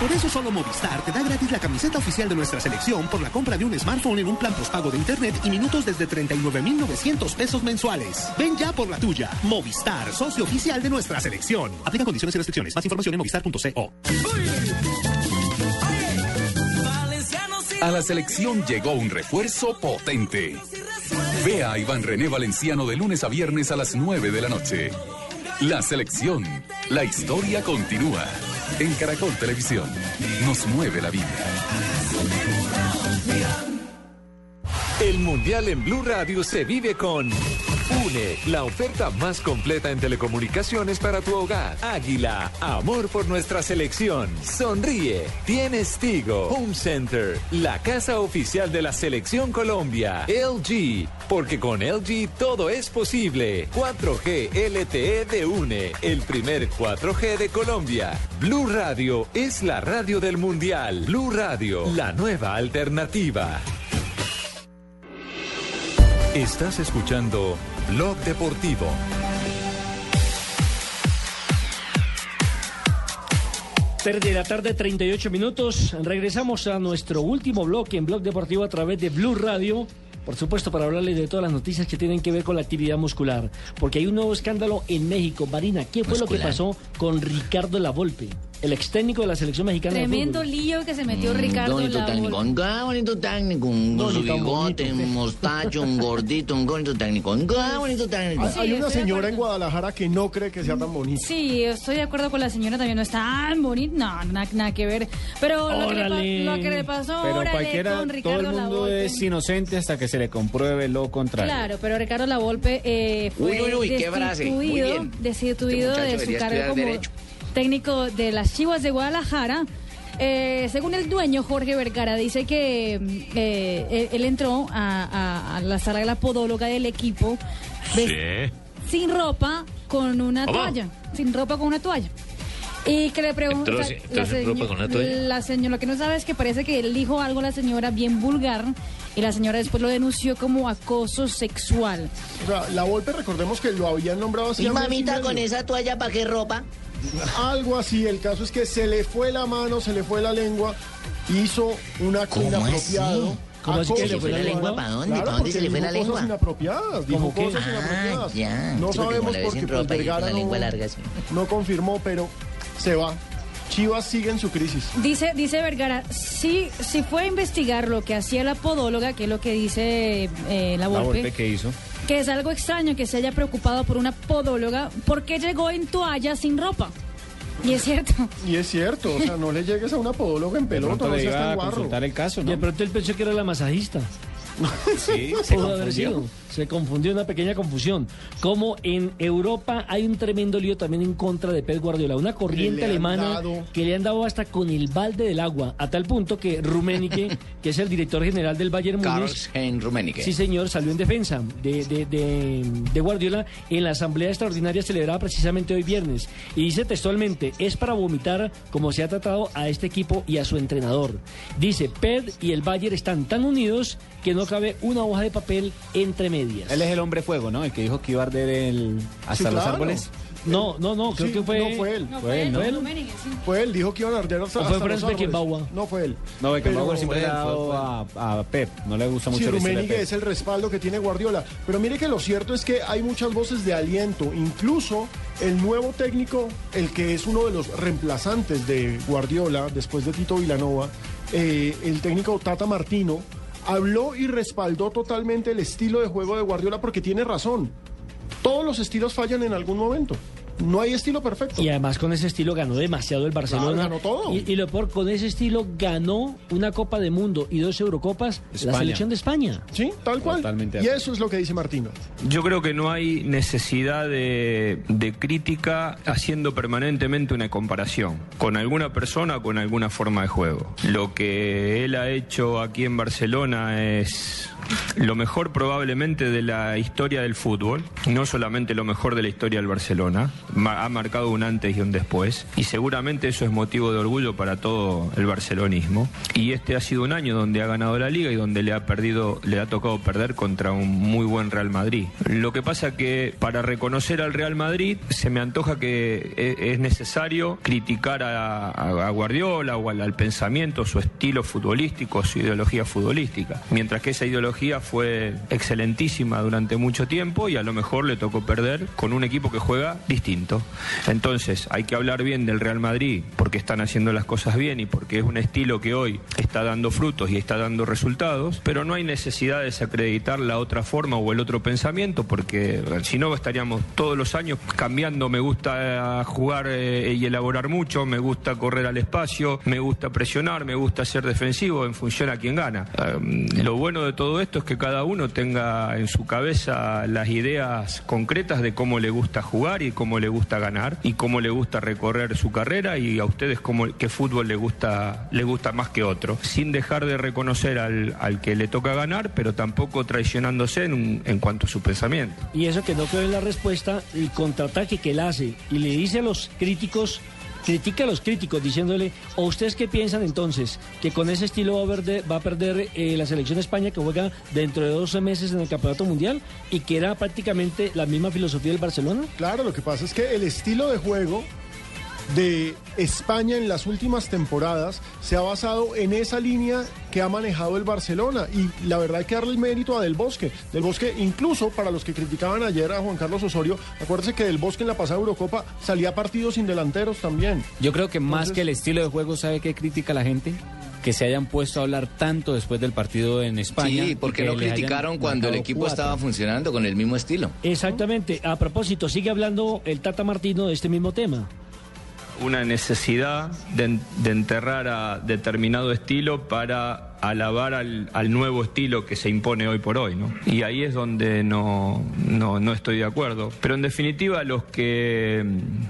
Por eso solo Movistar te da gratis la camiseta oficial de nuestra selección por la compra de un smartphone en un plan postpago de internet y minutos desde 39,900 pesos mensuales. Ven ya por la tuya. Movistar, socio oficial de nuestra selección. Aplica condiciones y restricciones. Más información en movistar.co. A la selección llegó un refuerzo potente. Vea a Iván René Valenciano de lunes a viernes a las 9 de la noche. La selección. La historia continúa. En Caracol Televisión. Nos mueve la vida. El Mundial en Blue Radio se vive con UNE, la oferta más completa en telecomunicaciones para tu hogar. Águila, amor por nuestra selección. Sonríe, tienes Tigo. Home Center, la casa oficial de la selección Colombia. LG, porque con LG todo es posible. 4G LTE de UNE, el primer 4G de Colombia. Blue Radio es la radio del Mundial. Blue Radio, la nueva alternativa. Estás escuchando Blog Deportivo. De la tarde, 38 minutos. Regresamos a nuestro último bloque en Blog Deportivo a través de Blue Radio. Por supuesto, para hablarle de todas las noticias que tienen que ver con la actividad muscular. Porque hay un nuevo escándalo en México. Marina, ¿qué fue lo que pasó con Ricardo Lavolpe? El ex técnico de la selección mexicana. Tremendo lío que se metió Ricardo. bonito técnico, un bonito técnico, un su bigote, un mostacho, un gordito, un bonito técnico, un bonito técnico. hay una señora en Guadalajara que no cree que sea tan bonito. Sí, estoy de acuerdo con la señora, también no es tan bonito, no, nada, que ver. Pero lo que, le, lo que, le, pasó pero órale, cualquiera, con Ricardo todo el mundo es inocente hasta que se le compruebe lo contrario. Claro, pero Ricardo Lavolpe eh, fue uy, uy, uy, destituido, destituido este de su cargo como derecho técnico de las Chivas de Guadalajara. Eh, según el dueño Jorge Vergara, dice que eh, él, entró a, la sala de la podóloga del equipo sin ropa con una toalla. Sin ropa con una toalla. Y que le pregunta. La, la señora, lo que no sabe es que parece que él dijo algo a la señora bien vulgar y la señora después lo denunció como acoso sexual. O sea, la golpe, recordemos que lo habían nombrado así. ¿Y mamita con esa toalla para qué ropa? Algo así, el caso es que se le fue la mano, se le fue la lengua, hizo un acto inapropiado. ¿Cómo así que se le fue la lengua? ¿Para dónde? ¿Para dónde se le fue la lengua? Cosas inapropiadas, dijo cosas ah, inapropiadas. Ya. No sabemos por qué pues, Vergara no, no confirmó, pero se va. Chivas sigue en su crisis. Dice, dice Vergara, sí, si fue a investigar lo que hacía la podóloga, que es lo que dice eh, la Volpe. La ¿qué hizo? Que es algo extraño que se haya preocupado por una podóloga, porque llegó en toalla sin ropa. Y es cierto. Y es cierto, o sea, no le llegues a una podóloga en pelota, no le iba a consultar el caso, ¿no? Y de pronto él pensó que era la masajista. Sí, se Pudo haber sido. Se confundió una pequeña confusión. Como en Europa hay un tremendo lío también en contra de Pep Guardiola. Una corriente alemana que le han dado hasta con el balde del agua. A tal punto que Rummenigge, que es el director general del Bayern Múnich. Rummenigge. Sí, señor, salió en defensa de, de, de, Guardiola en la asamblea extraordinaria celebrada precisamente hoy viernes. Y dice textualmente: es para vomitar como se ha tratado a este equipo y a su entrenador. Dice: Pep y el Bayern están tan unidos que no cabe una hoja de papel entre medias. Él es el hombre fuego, ¿no? El que dijo que iba a arder el... hasta los árboles. No, no, no, creo que fue. No fue él. No fue él, ¿no? Fue él, fue él dijo que iban a arder hasta, hasta fue los árboles. No fue él. No, Beckenbauer siempre le ha dado a, a, Pep. No le gusta mucho sí, el Rummenigge es el respaldo que tiene Guardiola. Pero mire que lo cierto es que hay muchas voces de aliento. Incluso el nuevo técnico, el que es uno de los reemplazantes de Guardiola después de Tito Vilanova, eh, el técnico Tata Martino habló y respaldó totalmente el estilo de juego de Guardiola porque tiene razón. Todos los estilos fallan en algún momento. No hay estilo perfecto. Y además con ese estilo ganó demasiado el Barcelona. ganó todo. Y, lo por con ese estilo ganó una Copa de Mundo y dos Eurocopas la selección de España. Sí, tal cual. Totalmente. Y eso es lo que dice Martino. Yo creo que no hay necesidad de, de crítica haciendo permanentemente una comparación con alguna persona o con alguna forma de juego. Lo que él ha hecho aquí en Barcelona es lo mejor probablemente de la historia del fútbol, no solamente lo mejor de la historia del Barcelona, ha marcado un antes y un después, y seguramente eso es motivo de orgullo para todo el barcelonismo. Y este ha sido un año donde ha ganado la liga y donde le ha perdido, le ha tocado perder contra un muy buen Real Madrid. Lo que pasa que para reconocer al Real Madrid se me antoja que e, es necesario criticar a, Guardiola o al pensamiento, su estilo futbolístico, su ideología futbolística, mientras que esa ideología fue excelentísima durante mucho tiempo y a lo mejor le tocó perder con un equipo que juega distinto. Entonces, hay que hablar bien del Real Madrid porque están haciendo las cosas bien y porque es un estilo que hoy está dando frutos y está dando resultados, pero no hay necesidad de desacreditar la otra forma o el otro pensamiento porque si no estaríamos todos los años cambiando. Me gusta jugar eh, y elaborar mucho, me gusta correr al espacio, me gusta presionar, me gusta ser defensivo en función a quien gana. Lo bueno de todo esto es que cada uno tenga en su cabeza las ideas concretas de cómo le gusta jugar y cómo le gusta ganar y cómo le gusta recorrer su carrera y a ustedes cómo, qué fútbol le gusta, le gusta más que otro, sin dejar de reconocer al, al que le toca ganar, pero tampoco traicionándose en, en cuanto a su pensamiento. Y eso que no quedó en la respuesta, el contraataque que él hace y le dice a los críticos critica a los críticos diciéndole, ¿o ustedes qué piensan entonces? ¿Que con ese estilo va a va a perder eh, la selección de España que juega dentro de 12 meses en el Campeonato Mundial y que era prácticamente la misma filosofía del Barcelona? Claro, lo que pasa es que el estilo de juego de España en las últimas temporadas se ha basado en esa línea que ha manejado el Barcelona y la verdad hay que darle el mérito a Del Bosque. Del Bosque, incluso para los que criticaban ayer a Juan Carlos Osorio, acuérdense que Del Bosque en la pasada Eurocopa salía partidos sin delanteros también. Yo creo que más que el estilo de juego, ¿sabe qué critica la gente? que se hayan puesto a hablar tanto después del partido en España. Sí, porque no criticaron cuando el equipo estaba funcionando con el mismo estilo. Exactamente. A propósito, sigue hablando el Tata Martino de este mismo tema una necesidad de, de, enterrar a determinado estilo para alabar al, nuevo estilo que se impone hoy por hoy, ¿no? Y ahí es donde no, no, no estoy de acuerdo. Pero en definitiva, los que,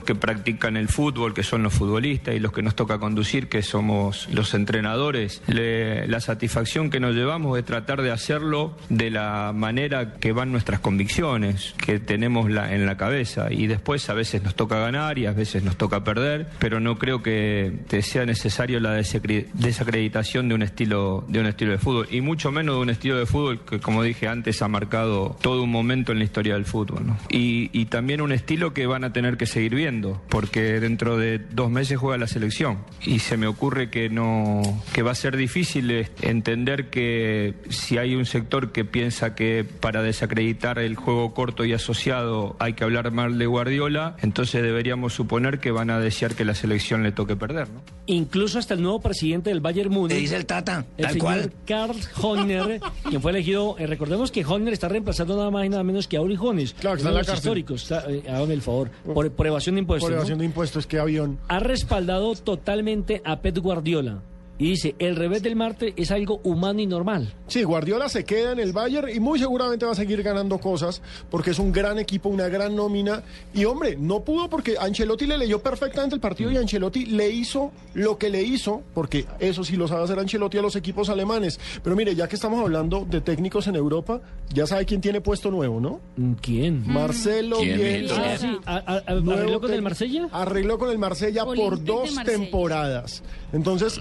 que, practican el fútbol, que son los futbolistas, y los que nos toca conducir, que somos los entrenadores, la satisfacción que nos llevamos es tratar de hacerlo de la manera que van nuestras convicciones, que tenemos en la cabeza. Y después a veces nos toca ganar y a veces nos toca perder, pero no creo que sea necesario la desacreditación de un estilo de un estilo de fútbol y mucho menos de un estilo de fútbol que, como dije antes, ha marcado todo un momento en la historia del fútbol. ¿no? Y, y, también un estilo que van a tener que seguir viendo, porque dentro de dos meses juega la selección y se me ocurre que no que va a ser difícil entender que si hay un sector que piensa que para desacreditar el juego corto y asociado hay que hablar mal de Guardiola, entonces deberíamos suponer que van a desear que la selección le toque perder. ¿no? Incluso hasta el nuevo presidente del Bayern Múnich. ¿Qué dice el Tata? El Tal señor cual. Karl Horner, quien fue elegido, eh, recordemos que Horner está reemplazando nada más y nada menos que a Uri Claro, que está en la cárcel. históricos, está, eh, hágame el favor, por, por evasión de impuestos. Por ¿no? evasión de impuestos, qué avión. Ha respaldado totalmente a Pep Guardiola y dice, el revés del Marte es algo humano y normal. Sí, Guardiola se queda en el Bayern y muy seguramente va a seguir ganando cosas porque es un gran equipo, una gran nómina. Y hombre, no pudo porque Ancelotti le leyó perfectamente el partido y Ancelotti le hizo lo que le hizo, porque eso sí lo sabe hacer Ancelotti a los equipos alemanes. Pero mire, ya que estamos hablando de técnicos en Europa, ya sabe quién tiene puesto nuevo, ¿no? ¿Quién? Marcelo ¿Quién, Bielsa. Ah, sí, a- a- a- Nuevo ¿arregló con el Marsella? Arregló con el Marsella por Olympique dos Marsella. temporadas. Entonces,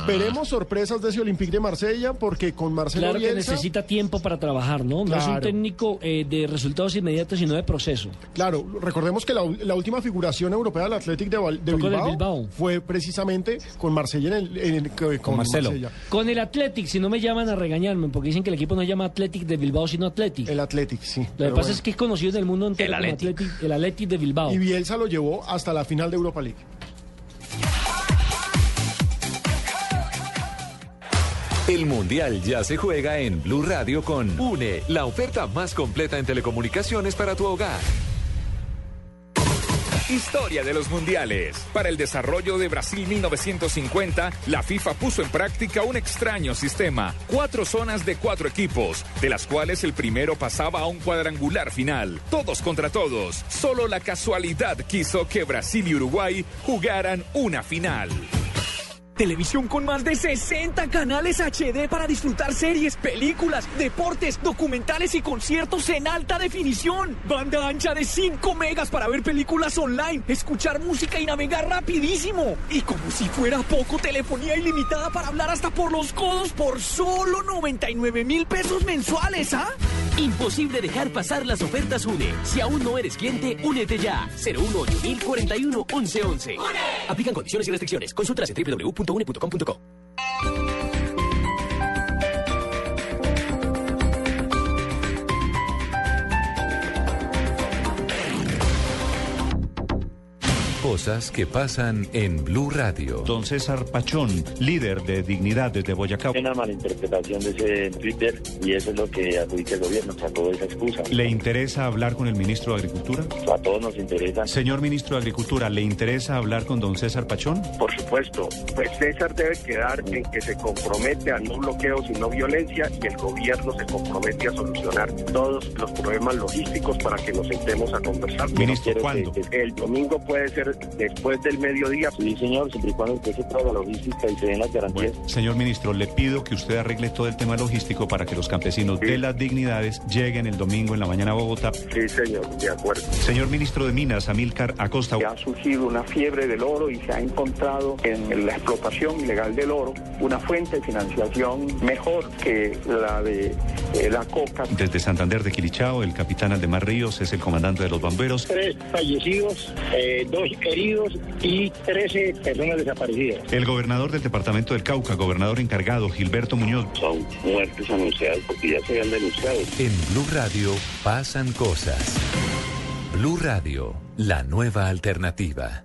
esperemos sorpresas de ese Olympique de Marsella, porque con Marcelo Claro que Bielsa... necesita tiempo para trabajar, ¿no? No es un técnico eh, de resultados inmediatos, sino de proceso. Claro, recordemos que la, la última figuración europea del Athletic de, Bilbao, Bilbao. fue precisamente con Marsella en el, en el- con, con Marcelo. Marsella. Con el Athletic, si no me llaman a regañarme, porque dicen que el equipo no se llama Athletic de Bilbao, sino Athletic. El Athletic, sí. Lo que pasa bueno. es que es conocido en el mundo entero El como Athletic. Athletic, el Athletic de Bilbao. Y Bielsa lo llevó hasta la final de Europa League. El Mundial ya se juega en Blue Radio con UNE, la oferta más completa en telecomunicaciones para tu hogar. Historia de los mundiales. Para el desarrollo de Brasil 1950, la FIFA puso en práctica un extraño sistema. Cuatro zonas de cuatro equipos, de las cuales el primero pasaba a un cuadrangular final. Todos contra todos. Solo la casualidad quiso que Brasil y Uruguay jugaran una final. Televisión con más de 60 canales HD para disfrutar series, películas, deportes, documentales y conciertos en alta definición. Banda ancha de 5 megas para ver películas online, escuchar música y navegar rapidísimo. Y como si fuera poco, telefonía ilimitada para hablar hasta por los codos por solo 99 mil pesos mensuales, ¿ah? Imposible dejar pasar las ofertas UNE. Si aún no eres cliente, únete ya. 018 41 1111. Aplican condiciones y restricciones. Consultas en www.une.com.co. cosas que pasan en Blue Radio. Don César Pachón, líder de Dignidad desde Boyacá. Una malinterpretación de ese Twitter y eso es lo que adjudica el gobierno, sacó esa excusa. ¿Le interesa hablar con el ministro de Agricultura? A todos nos interesa. Señor ministro de Agricultura, ¿le interesa hablar con don César Pachón? Por supuesto. Pues César debe quedar en que se compromete a no bloqueos y no violencia y el gobierno se compromete a solucionar todos los problemas logísticos para que nos sentemos a conversar. Ministro, ¿cuándo? el domingo puede ser después del mediodía. Sí, señor, siempre y cuando empiece toda la logística y se den las garantías. señor ministro, le pido que usted arregle todo el tema logístico para que los campesinos de las dignidades lleguen el domingo en la mañana a Bogotá. Sí, señor, de acuerdo. Señor ministro de Minas, Amílcar Acosta. Ha surgido una fiebre del oro y se ha encontrado en la explotación ilegal del oro una fuente de financiación mejor que la de eh, la coca. Desde Santander de Quilichao, el capitán Aldemar Ríos es el comandante de los bomberos. Tres fallecidos, eh, dos heridos y 13 personas desaparecidas. El gobernador del departamento del Cauca, gobernador encargado, Gilberto Muñoz. Son muertes anunciadas porque ya se habían denunciado. En Blue Radio pasan cosas. Blue Radio, la nueva alternativa.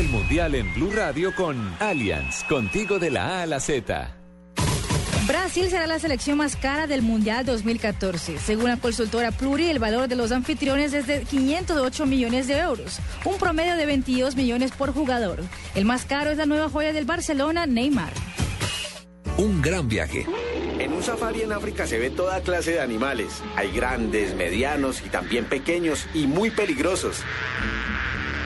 el Mundial en Blue Radio con Allianz, contigo de la A a la Z. Brasil será la selección más cara del Mundial 2014. Según la consultora Pluri, el valor de los anfitriones es de 508 millones de euros, un promedio de 22 millones por jugador. El más caro es la nueva joya del Barcelona, Neymar. Un gran viaje. En un safari en África se ve toda clase de animales. Hay grandes, medianos y también pequeños y muy peligrosos.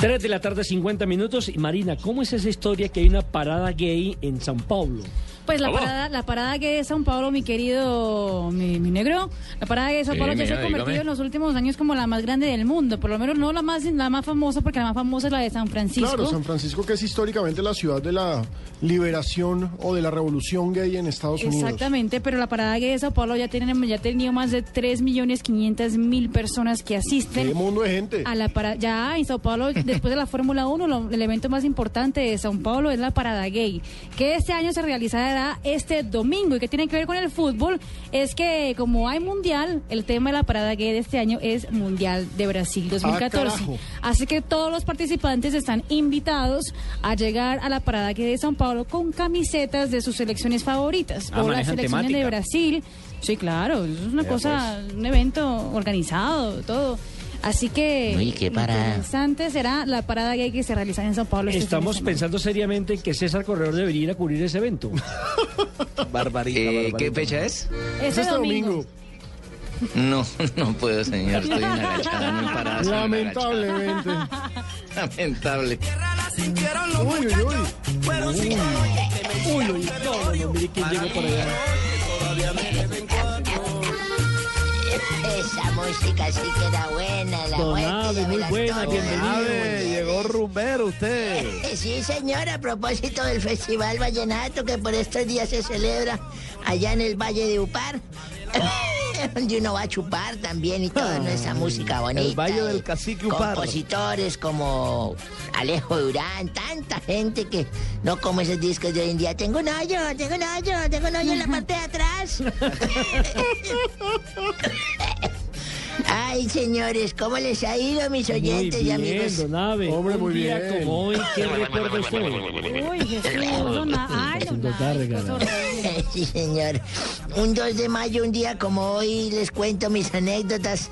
3 de la tarde, 50 minutos. Y Marina, ¿cómo es esa historia que hay una parada gay en San Paulo? Pues la parada, la parada gay de San Paulo, mi querido, mi, mi negro, la parada gay de San Sí, Paulo ya se ha convertido dígame. en los últimos años como la más grande del mundo, por lo menos no la más, la más famosa, porque la más famosa es la de San Francisco. Claro, San Francisco que es históricamente la ciudad de la liberación o de la revolución gay en Estados Unidos. Exactamente, pero la parada gay de Sao Paulo ya tienen ya ha tenido más de 3 millones 500 mil personas que asisten. Qué mundo de gente. A la para, ya en Sao Paulo, después de la Fórmula 1, lo- el evento más importante de Sao Paulo es la parada gay, que este año se realizará este domingo y que tiene que ver con el fútbol, es que como hay mundial, el tema de la parada gay de este año es Mundial de Brasil 2014. carajo. Así que todos los participantes están invitados a llegar a la parada gay de Sao Paulo con camisetas de sus selecciones favoritas. Ah, o las selecciones de. Brasil. Sí, claro, es una cosa, un evento organizado, todo. Así que Uy, qué parada. interesante será la parada gay que se realiza en Sao Paulo. este Estamos pensando seriamente en que César Corredor debería ir a cubrir ese evento. Barbarita, Eh, ¿Qué fecha es? Ese domingo. No, no puedo, señor. Estoy en agachada, no en parada. Lamentablemente. Lamentable. Uy, uy, uy. Uy, uy, no, no, no, mire quién llegó por allá. Esa música sí que era buena, la Don muerte Ave, de muy buena, bienvenido. Ave, llegó rumbero usted. Sí, señor, a propósito del Festival Vallenato que por estos días se celebra allá en el Valle de Upar, donde uno va a chupar también y toda ¿no? esa música bonita. El Valle del Cacique Upar. Compositores como Alejo Durán, tanta gente que no como esos discos de hoy en día. Tengo un hoyo, tengo un hoyo, tengo un hoyo en la parte de atrás. Ay, señores, ¿cómo les ha ido, mis oyentes muy y amigos? Don Abe. Hombre, Un muy día bien. como hoy, ¿qué recuerda usted? Uy, Jesús, don A- Ay, don Haciendo Abe, Sí, señor. Un 2 de mayo, un día como hoy, les cuento mis anécdotas.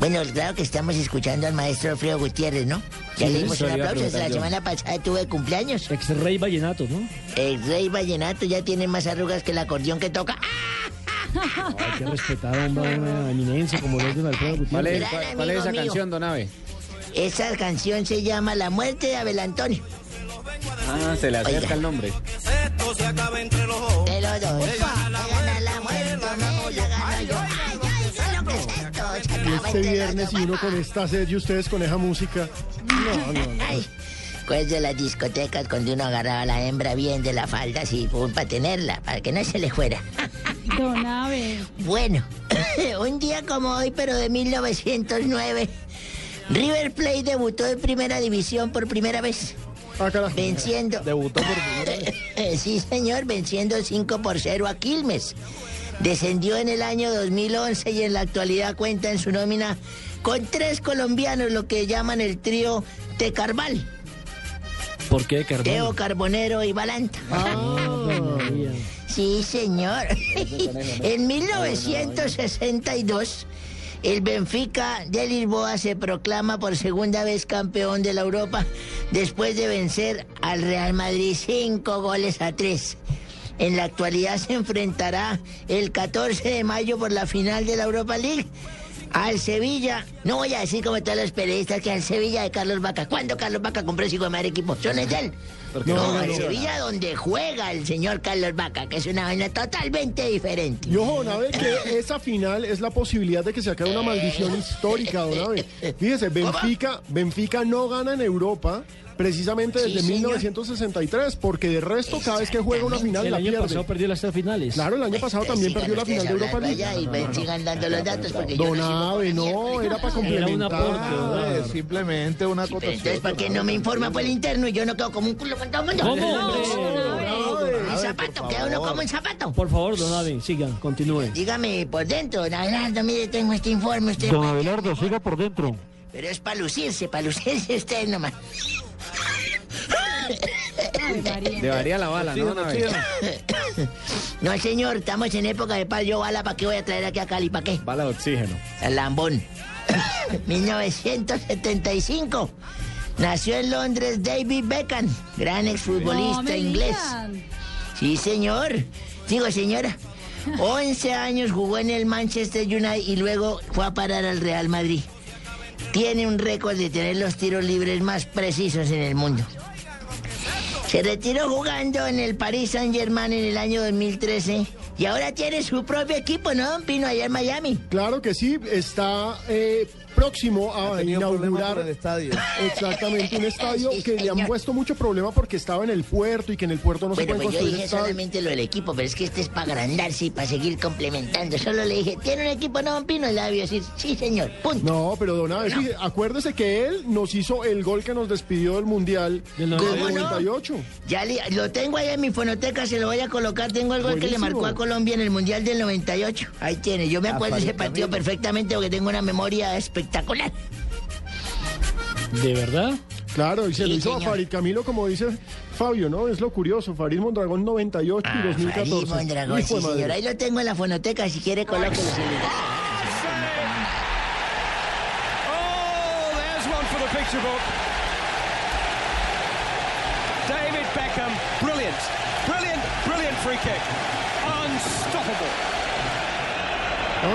Bueno, claro que estamos escuchando al maestro Alfredo Gutiérrez, ¿no? Ya Sí, le dimos un aplauso. La semana pasada tuve cumpleaños. Ex rey vallenato, ¿no? El rey vallenato ya tiene más arrugas que el acordeón que toca. Hay que respetar a una, eminencia como lo es don Alfredo ¿Cuál es, Gutiérrez. cuál- cuál es esa mío. canción, Don Ave? Esa canción se llama La muerte de Abel Antonio. Ah, se le acerca Oiga. el nombre. Esto se acaba entre los dos. De los dos. Me gana la muerte, me la gano yo. Ay, ay, ¿qué es lo que es esto? Se Y acaba este entre los viernes dos, y uno con esta sed y ustedes con esa música. No, no, no. Ay, pues de las discotecas cuando uno agarraba a la hembra bien de la falda, así, para tenerla, para que no se le fuera. Don Abe. Bueno, un día como hoy, pero de 1909, River Plate debutó en primera división por primera vez. Ah. Venciendo. Debutó por vez. sí, señor, venciendo 5 por 0 a Quilmes. Descendió en el año 2011 y en la actualidad cuenta en su nómina con tres colombianos, lo que llaman el trío Tecarval, ¿Por qué, Carvalho? Teo Carbonero y Balanta. María. Sí, señor. en 1962, el Benfica de Lisboa se proclama por segunda vez campeón de la Europa después de vencer al Real Madrid cinco goles a tres. En la actualidad se enfrentará el 14 de mayo por la final de la Europa League al Sevilla. No voy a decir como todos los periodistas que al Sevilla de Carlos Vaca. ¿Cuándo Carlos Vaca compró ese hijo de madre equipo? Son es de él. No, no el ganó. Sevilla donde juega el señor Carlos Vaca, que es una vaina totalmente diferente. Y ojo, Don Abe, que esa final es la posibilidad de que se acabe una maldición histórica, Don Abe. Fíjese, Benfica, Benfica no gana en Europa precisamente Sí, desde señor. 1963, porque de resto cada vez que juega una final El la año pierde. pasado perdió las tres finales. Claro, el año pasado también perdió la final de Europa League. y ven, sigan dando los datos porque yo Don no Abe, para no, mierda. era para Era un complementar. aporte. Simplemente una Pero entonces, ¿por qué no me informa por el interno y yo no quedo como un culo con todo el mundo? ¿Cómo? El zapato, queda uno como un zapato. Por favor, don Abe, sigan, continúen. Dígame por dentro, don Abelardo, mire, tengo este informe, usted. Don Abelardo, siga por dentro. Pero es para lucirse, para lucirse usted nomás. Ay, María. La bala, ¿no? No, señor, estamos en época de pal yo bala, ¿para qué voy a traer aquí a Cali? ¿Para qué? Bala de oxígeno. El Lambón. 1975. Nació en Londres David Beckham, gran exfutbolista inglés. Sí, señor. Digo, señora. 11 años jugó en el Manchester United y luego fue a parar al Real Madrid. Tiene un récord de tener los tiros libres más precisos en el mundo. Se retiró jugando en el Paris Saint Germain en el año 2013 y ahora tiene su propio equipo, ¿no, Pino, allá en Miami? Claro que sí, está eh, próximo a inaugurar estadio. exactamente un estadio Sí, que le han puesto mucho problema porque estaba en el puerto y que en el puerto no se Bueno, puede pues yo construir dije estadios. solamente lo del equipo, pero es que este es para agrandarse y para seguir complementando. Solo le dije, ¿tiene un equipo, no, Pino? Y le voy a decir, sí, señor, punto. No, pero don Abe, fíjese, acuérdese que él nos hizo el gol que nos despidió del Mundial Del del ¿Cómo no? 98. Ya le- lo tengo ahí en mi fonoteca, se lo voy a colocar. Tengo el gol que le marcó a Colombia en el Mundial del 98. Ahí tiene, yo me acuerdo de ese partido perfectamente porque tengo una memoria espectacular. ¿De verdad? Claro, y se Sí, lo hizo a señor. Farid Camilo, como dice Fabio, ¿no? Es lo curioso, Farid Mondragón 98 y 2014. Farid Mondragón, sí, madre. señor. Ahí lo tengo en la fonoteca, si quiere colóquelo. Oh, there's one for the picture book. David Beckham, brilliant, brilliant, brilliant free kick. Unstoppable.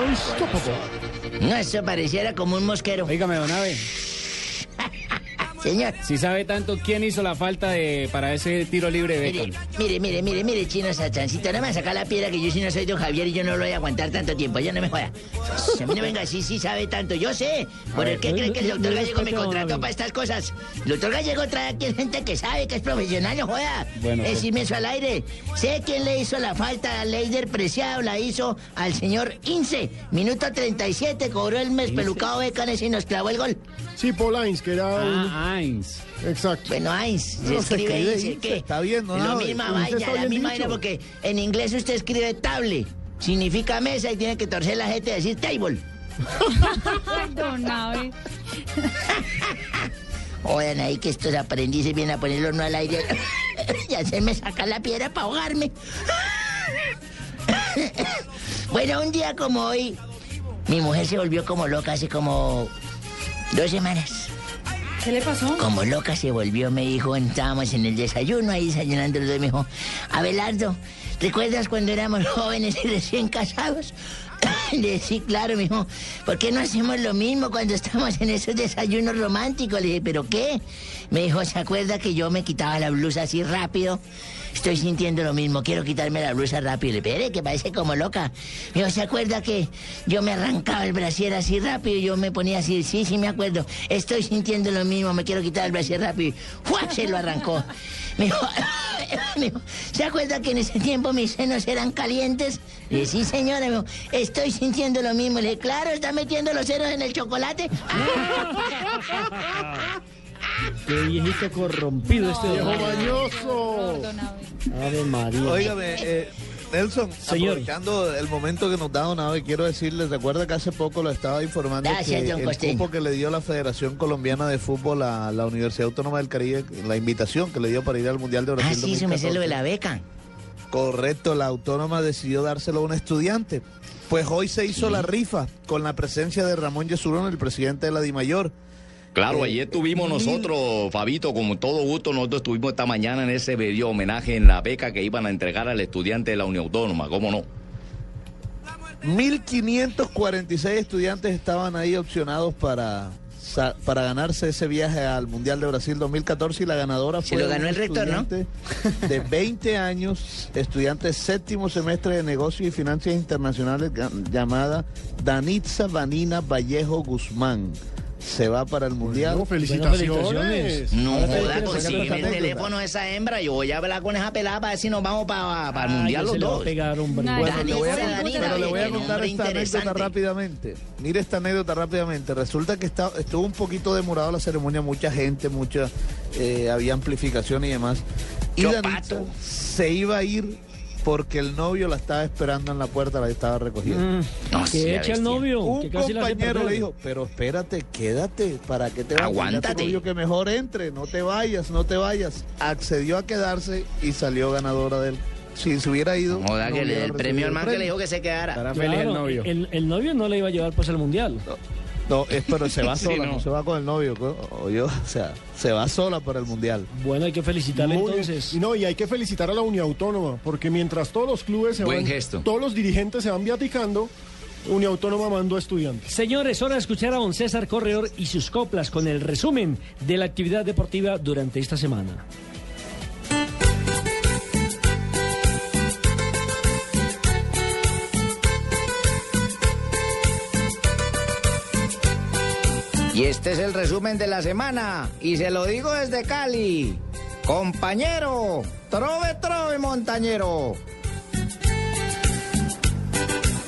Unstoppable. No, eso pareciera como un mosquero. Dígame, Don Abe. Señor. Si sabe tanto quién hizo la falta de para ese tiro libre de Mire, Beckham. mire, mire, mire, mire, chino sachancito, no me saca la piedra que yo sí no soy don Javier y yo no lo voy a aguantar tanto tiempo, ya no me joda. A mí no venga, sí, sí sabe tanto, yo sé. ¿Por el qué no, cree que el no, doctor Gallego me contrató para estas cosas? El doctor Gallego trae aquí gente que sabe, que es profesional, no joda. Bueno, pues. Eso al aire. Sé quién le hizo la falta a Leider Preciado, la hizo al señor Ince. Minuto 37, cobró el mes pelucado Becanes y nos clavó el gol. Sí, Paul Hines, que era un... Heinz. Exacto. Bueno, Heinz, se No escribe ¿qué? está bien, ¿no? Es la misma vaina, la misma vaina, porque en inglés usted escribe table. Significa mesa y tiene que torcer la gente y decir table. Oigan ahí que estos aprendices vienen a ponerlo no al aire. ya se me saca la piedra para ahogarme. bueno, un día como hoy, mi mujer se volvió como loca hace como dos semanas. ¿Qué le pasó? Como loca se volvió, me dijo, estábamos en el desayuno ahí desayunando los dos, me dijo, Abelardo, ¿recuerdas cuando éramos jóvenes y recién casados? Le dije, claro, me dijo, ¿por qué no hacemos lo mismo cuando estamos en esos desayunos románticos? Le dije, ¿pero qué? Me dijo, ¿se acuerda que yo me quitaba la blusa así rápido? Estoy sintiendo lo mismo, quiero quitarme la blusa rápido. "Espere, que parece como loca. Dijo, ¿se acuerda que yo me arrancaba el brasier así rápido yo me ponía así? Sí, sí, me acuerdo. Estoy sintiendo lo mismo, me quiero quitar el brasier rápido. ¡Fua! Se lo arrancó. Me dijo, ¿se acuerda que en ese tiempo mis senos eran calientes? Le sí, señora. Me dijo, estoy sintiendo lo mismo. Le dije, claro, está metiendo los senos en el chocolate. Qué viejito corrompido este Viejo mañoso. Ave María. Óigame, eh, Nelson, Señor. aprovechando el momento que nos da Don Abe, quiero decirles, recuerda que hace poco lo estaba informando Gracias, que don el Costeño. cupo que le dio la Federación Colombiana de Fútbol a la Universidad Autónoma del Caribe, la invitación que le dio para ir al Mundial de Brasil Ah, sí, eso me sé lo de 2014. la beca. Correcto, la autónoma decidió dárselo a un estudiante. Pues hoy se hizo la rifa con la presencia de Ramón Yesurón, el presidente de la DIMAYOR. Claro, Eh, ayer tuvimos mil- nosotros, Fabito, con todo gusto, nosotros estuvimos esta mañana en ese video homenaje en la beca que iban a entregar al estudiante de la Unión Autónoma, ¿cómo no? 1.546 estudiantes estaban ahí opcionados para, para ganarse ese viaje al Mundial de Brasil 2014 y la ganadora Se fue lo ganó un el rector, ¿no? estudiante de 20 años, estudiante séptimo semestre de negocios y finanzas internacionales llamada Danitza Vanina Vallejo Guzmán. Se va para el Mundial. Bueno, felicitaciones. No joda, consígueme el teléfono de esa hembra, yo voy a hablar con esa pelada para ver si nos vamos para, el Ay, mundial los se le va a dos. pegar, hombre. Bueno, le voy a, Danitza Vanina, pero le voy a contar esta anécdota rápidamente. Mire esta anécdota rápidamente. Resulta que está- estuvo un poquito demorado la ceremonia, mucha gente, mucha eh, había amplificación y demás. Y. Danitza se iba a ir porque el novio la estaba esperando en la puerta, la estaba recogiendo. Mm, que eche al novio. Un que compañero le dijo, pero espérate, quédate, ¿para qué te vas? Aguántate. Novio que mejor entre, no te vayas, no te vayas. Accedió a quedarse y salió ganadora del... Si se hubiera ido... Joda, no que le el premio al el man que le dijo que se quedara. Claro, El, el novio no le iba a llevar pues al mundial. No, es, pero se va Sí, sola, no. no. se va con el novio, o yo, o sea, se va sola para el mundial. Bueno, hay que felicitarle Muy entonces. Y no, y hay que felicitar a la Unión Autónoma, porque mientras todos los clubes se Buen van, gesto. todos los dirigentes se van viaticando, Unión Autónoma mandó estudiantes. Señores, hora de escuchar a don César Corredor y sus coplas con el resumen de la actividad deportiva durante esta semana. Y este es el resumen de la semana. Y se lo digo desde Cali. Compañero, trove, trove, montañero.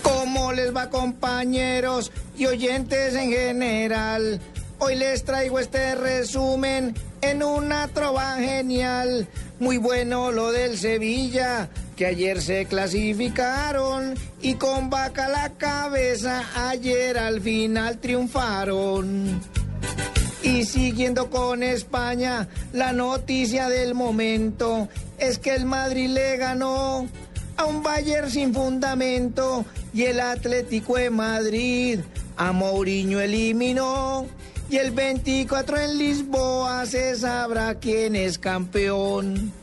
¿Cómo les va, compañeros y oyentes en general? Hoy les traigo este resumen en una trova genial. Muy bueno lo del Sevilla, que ayer se clasificaron y con vaca la cabeza ayer al final triunfaron. Y siguiendo con España, la noticia del momento es que el Madrid le ganó a un Bayern sin fundamento y el Atlético de Madrid a Mourinho eliminó. Y el 24 en Lisboa se sabrá quién es campeón.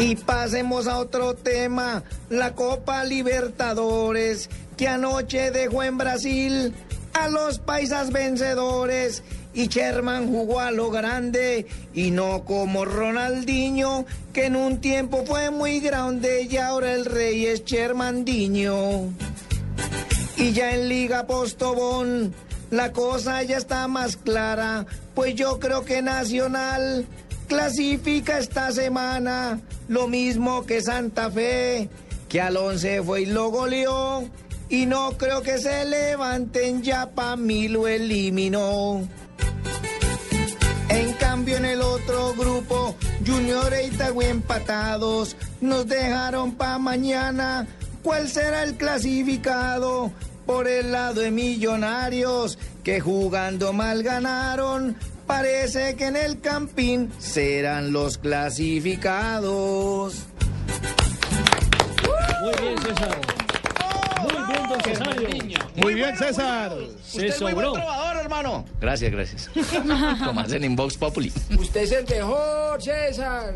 Y pasemos a otro tema, la Copa Libertadores, que anoche dejó en Brasil a los paisas vencedores. Y Sherman jugó a lo grande y no como Ronaldinho, que en un tiempo fue muy grande y ahora el rey es Shermandiño. Y ya en Liga Postobón la cosa ya está más clara, pues yo creo que Nacional clasifica esta semana, lo mismo que Santa Fe, que al 11 fue y lo goleó, y no creo que se levanten, ya pa' mí lo eliminó. En cambio en el otro grupo, Junior e Itagüí empatados, nos dejaron pa' mañana. ¿Cuál será el clasificado? Por el lado de Millonarios, que jugando mal ganaron, parece que en el Campín serán los clasificados. Muy bien, César. Muy bien, don Cesario. Muy bien, César. Usted es muy buen sobró. trovador, hermano. Gracias, gracias. Como hacen en Vox Populi. Usted es el mejor, César.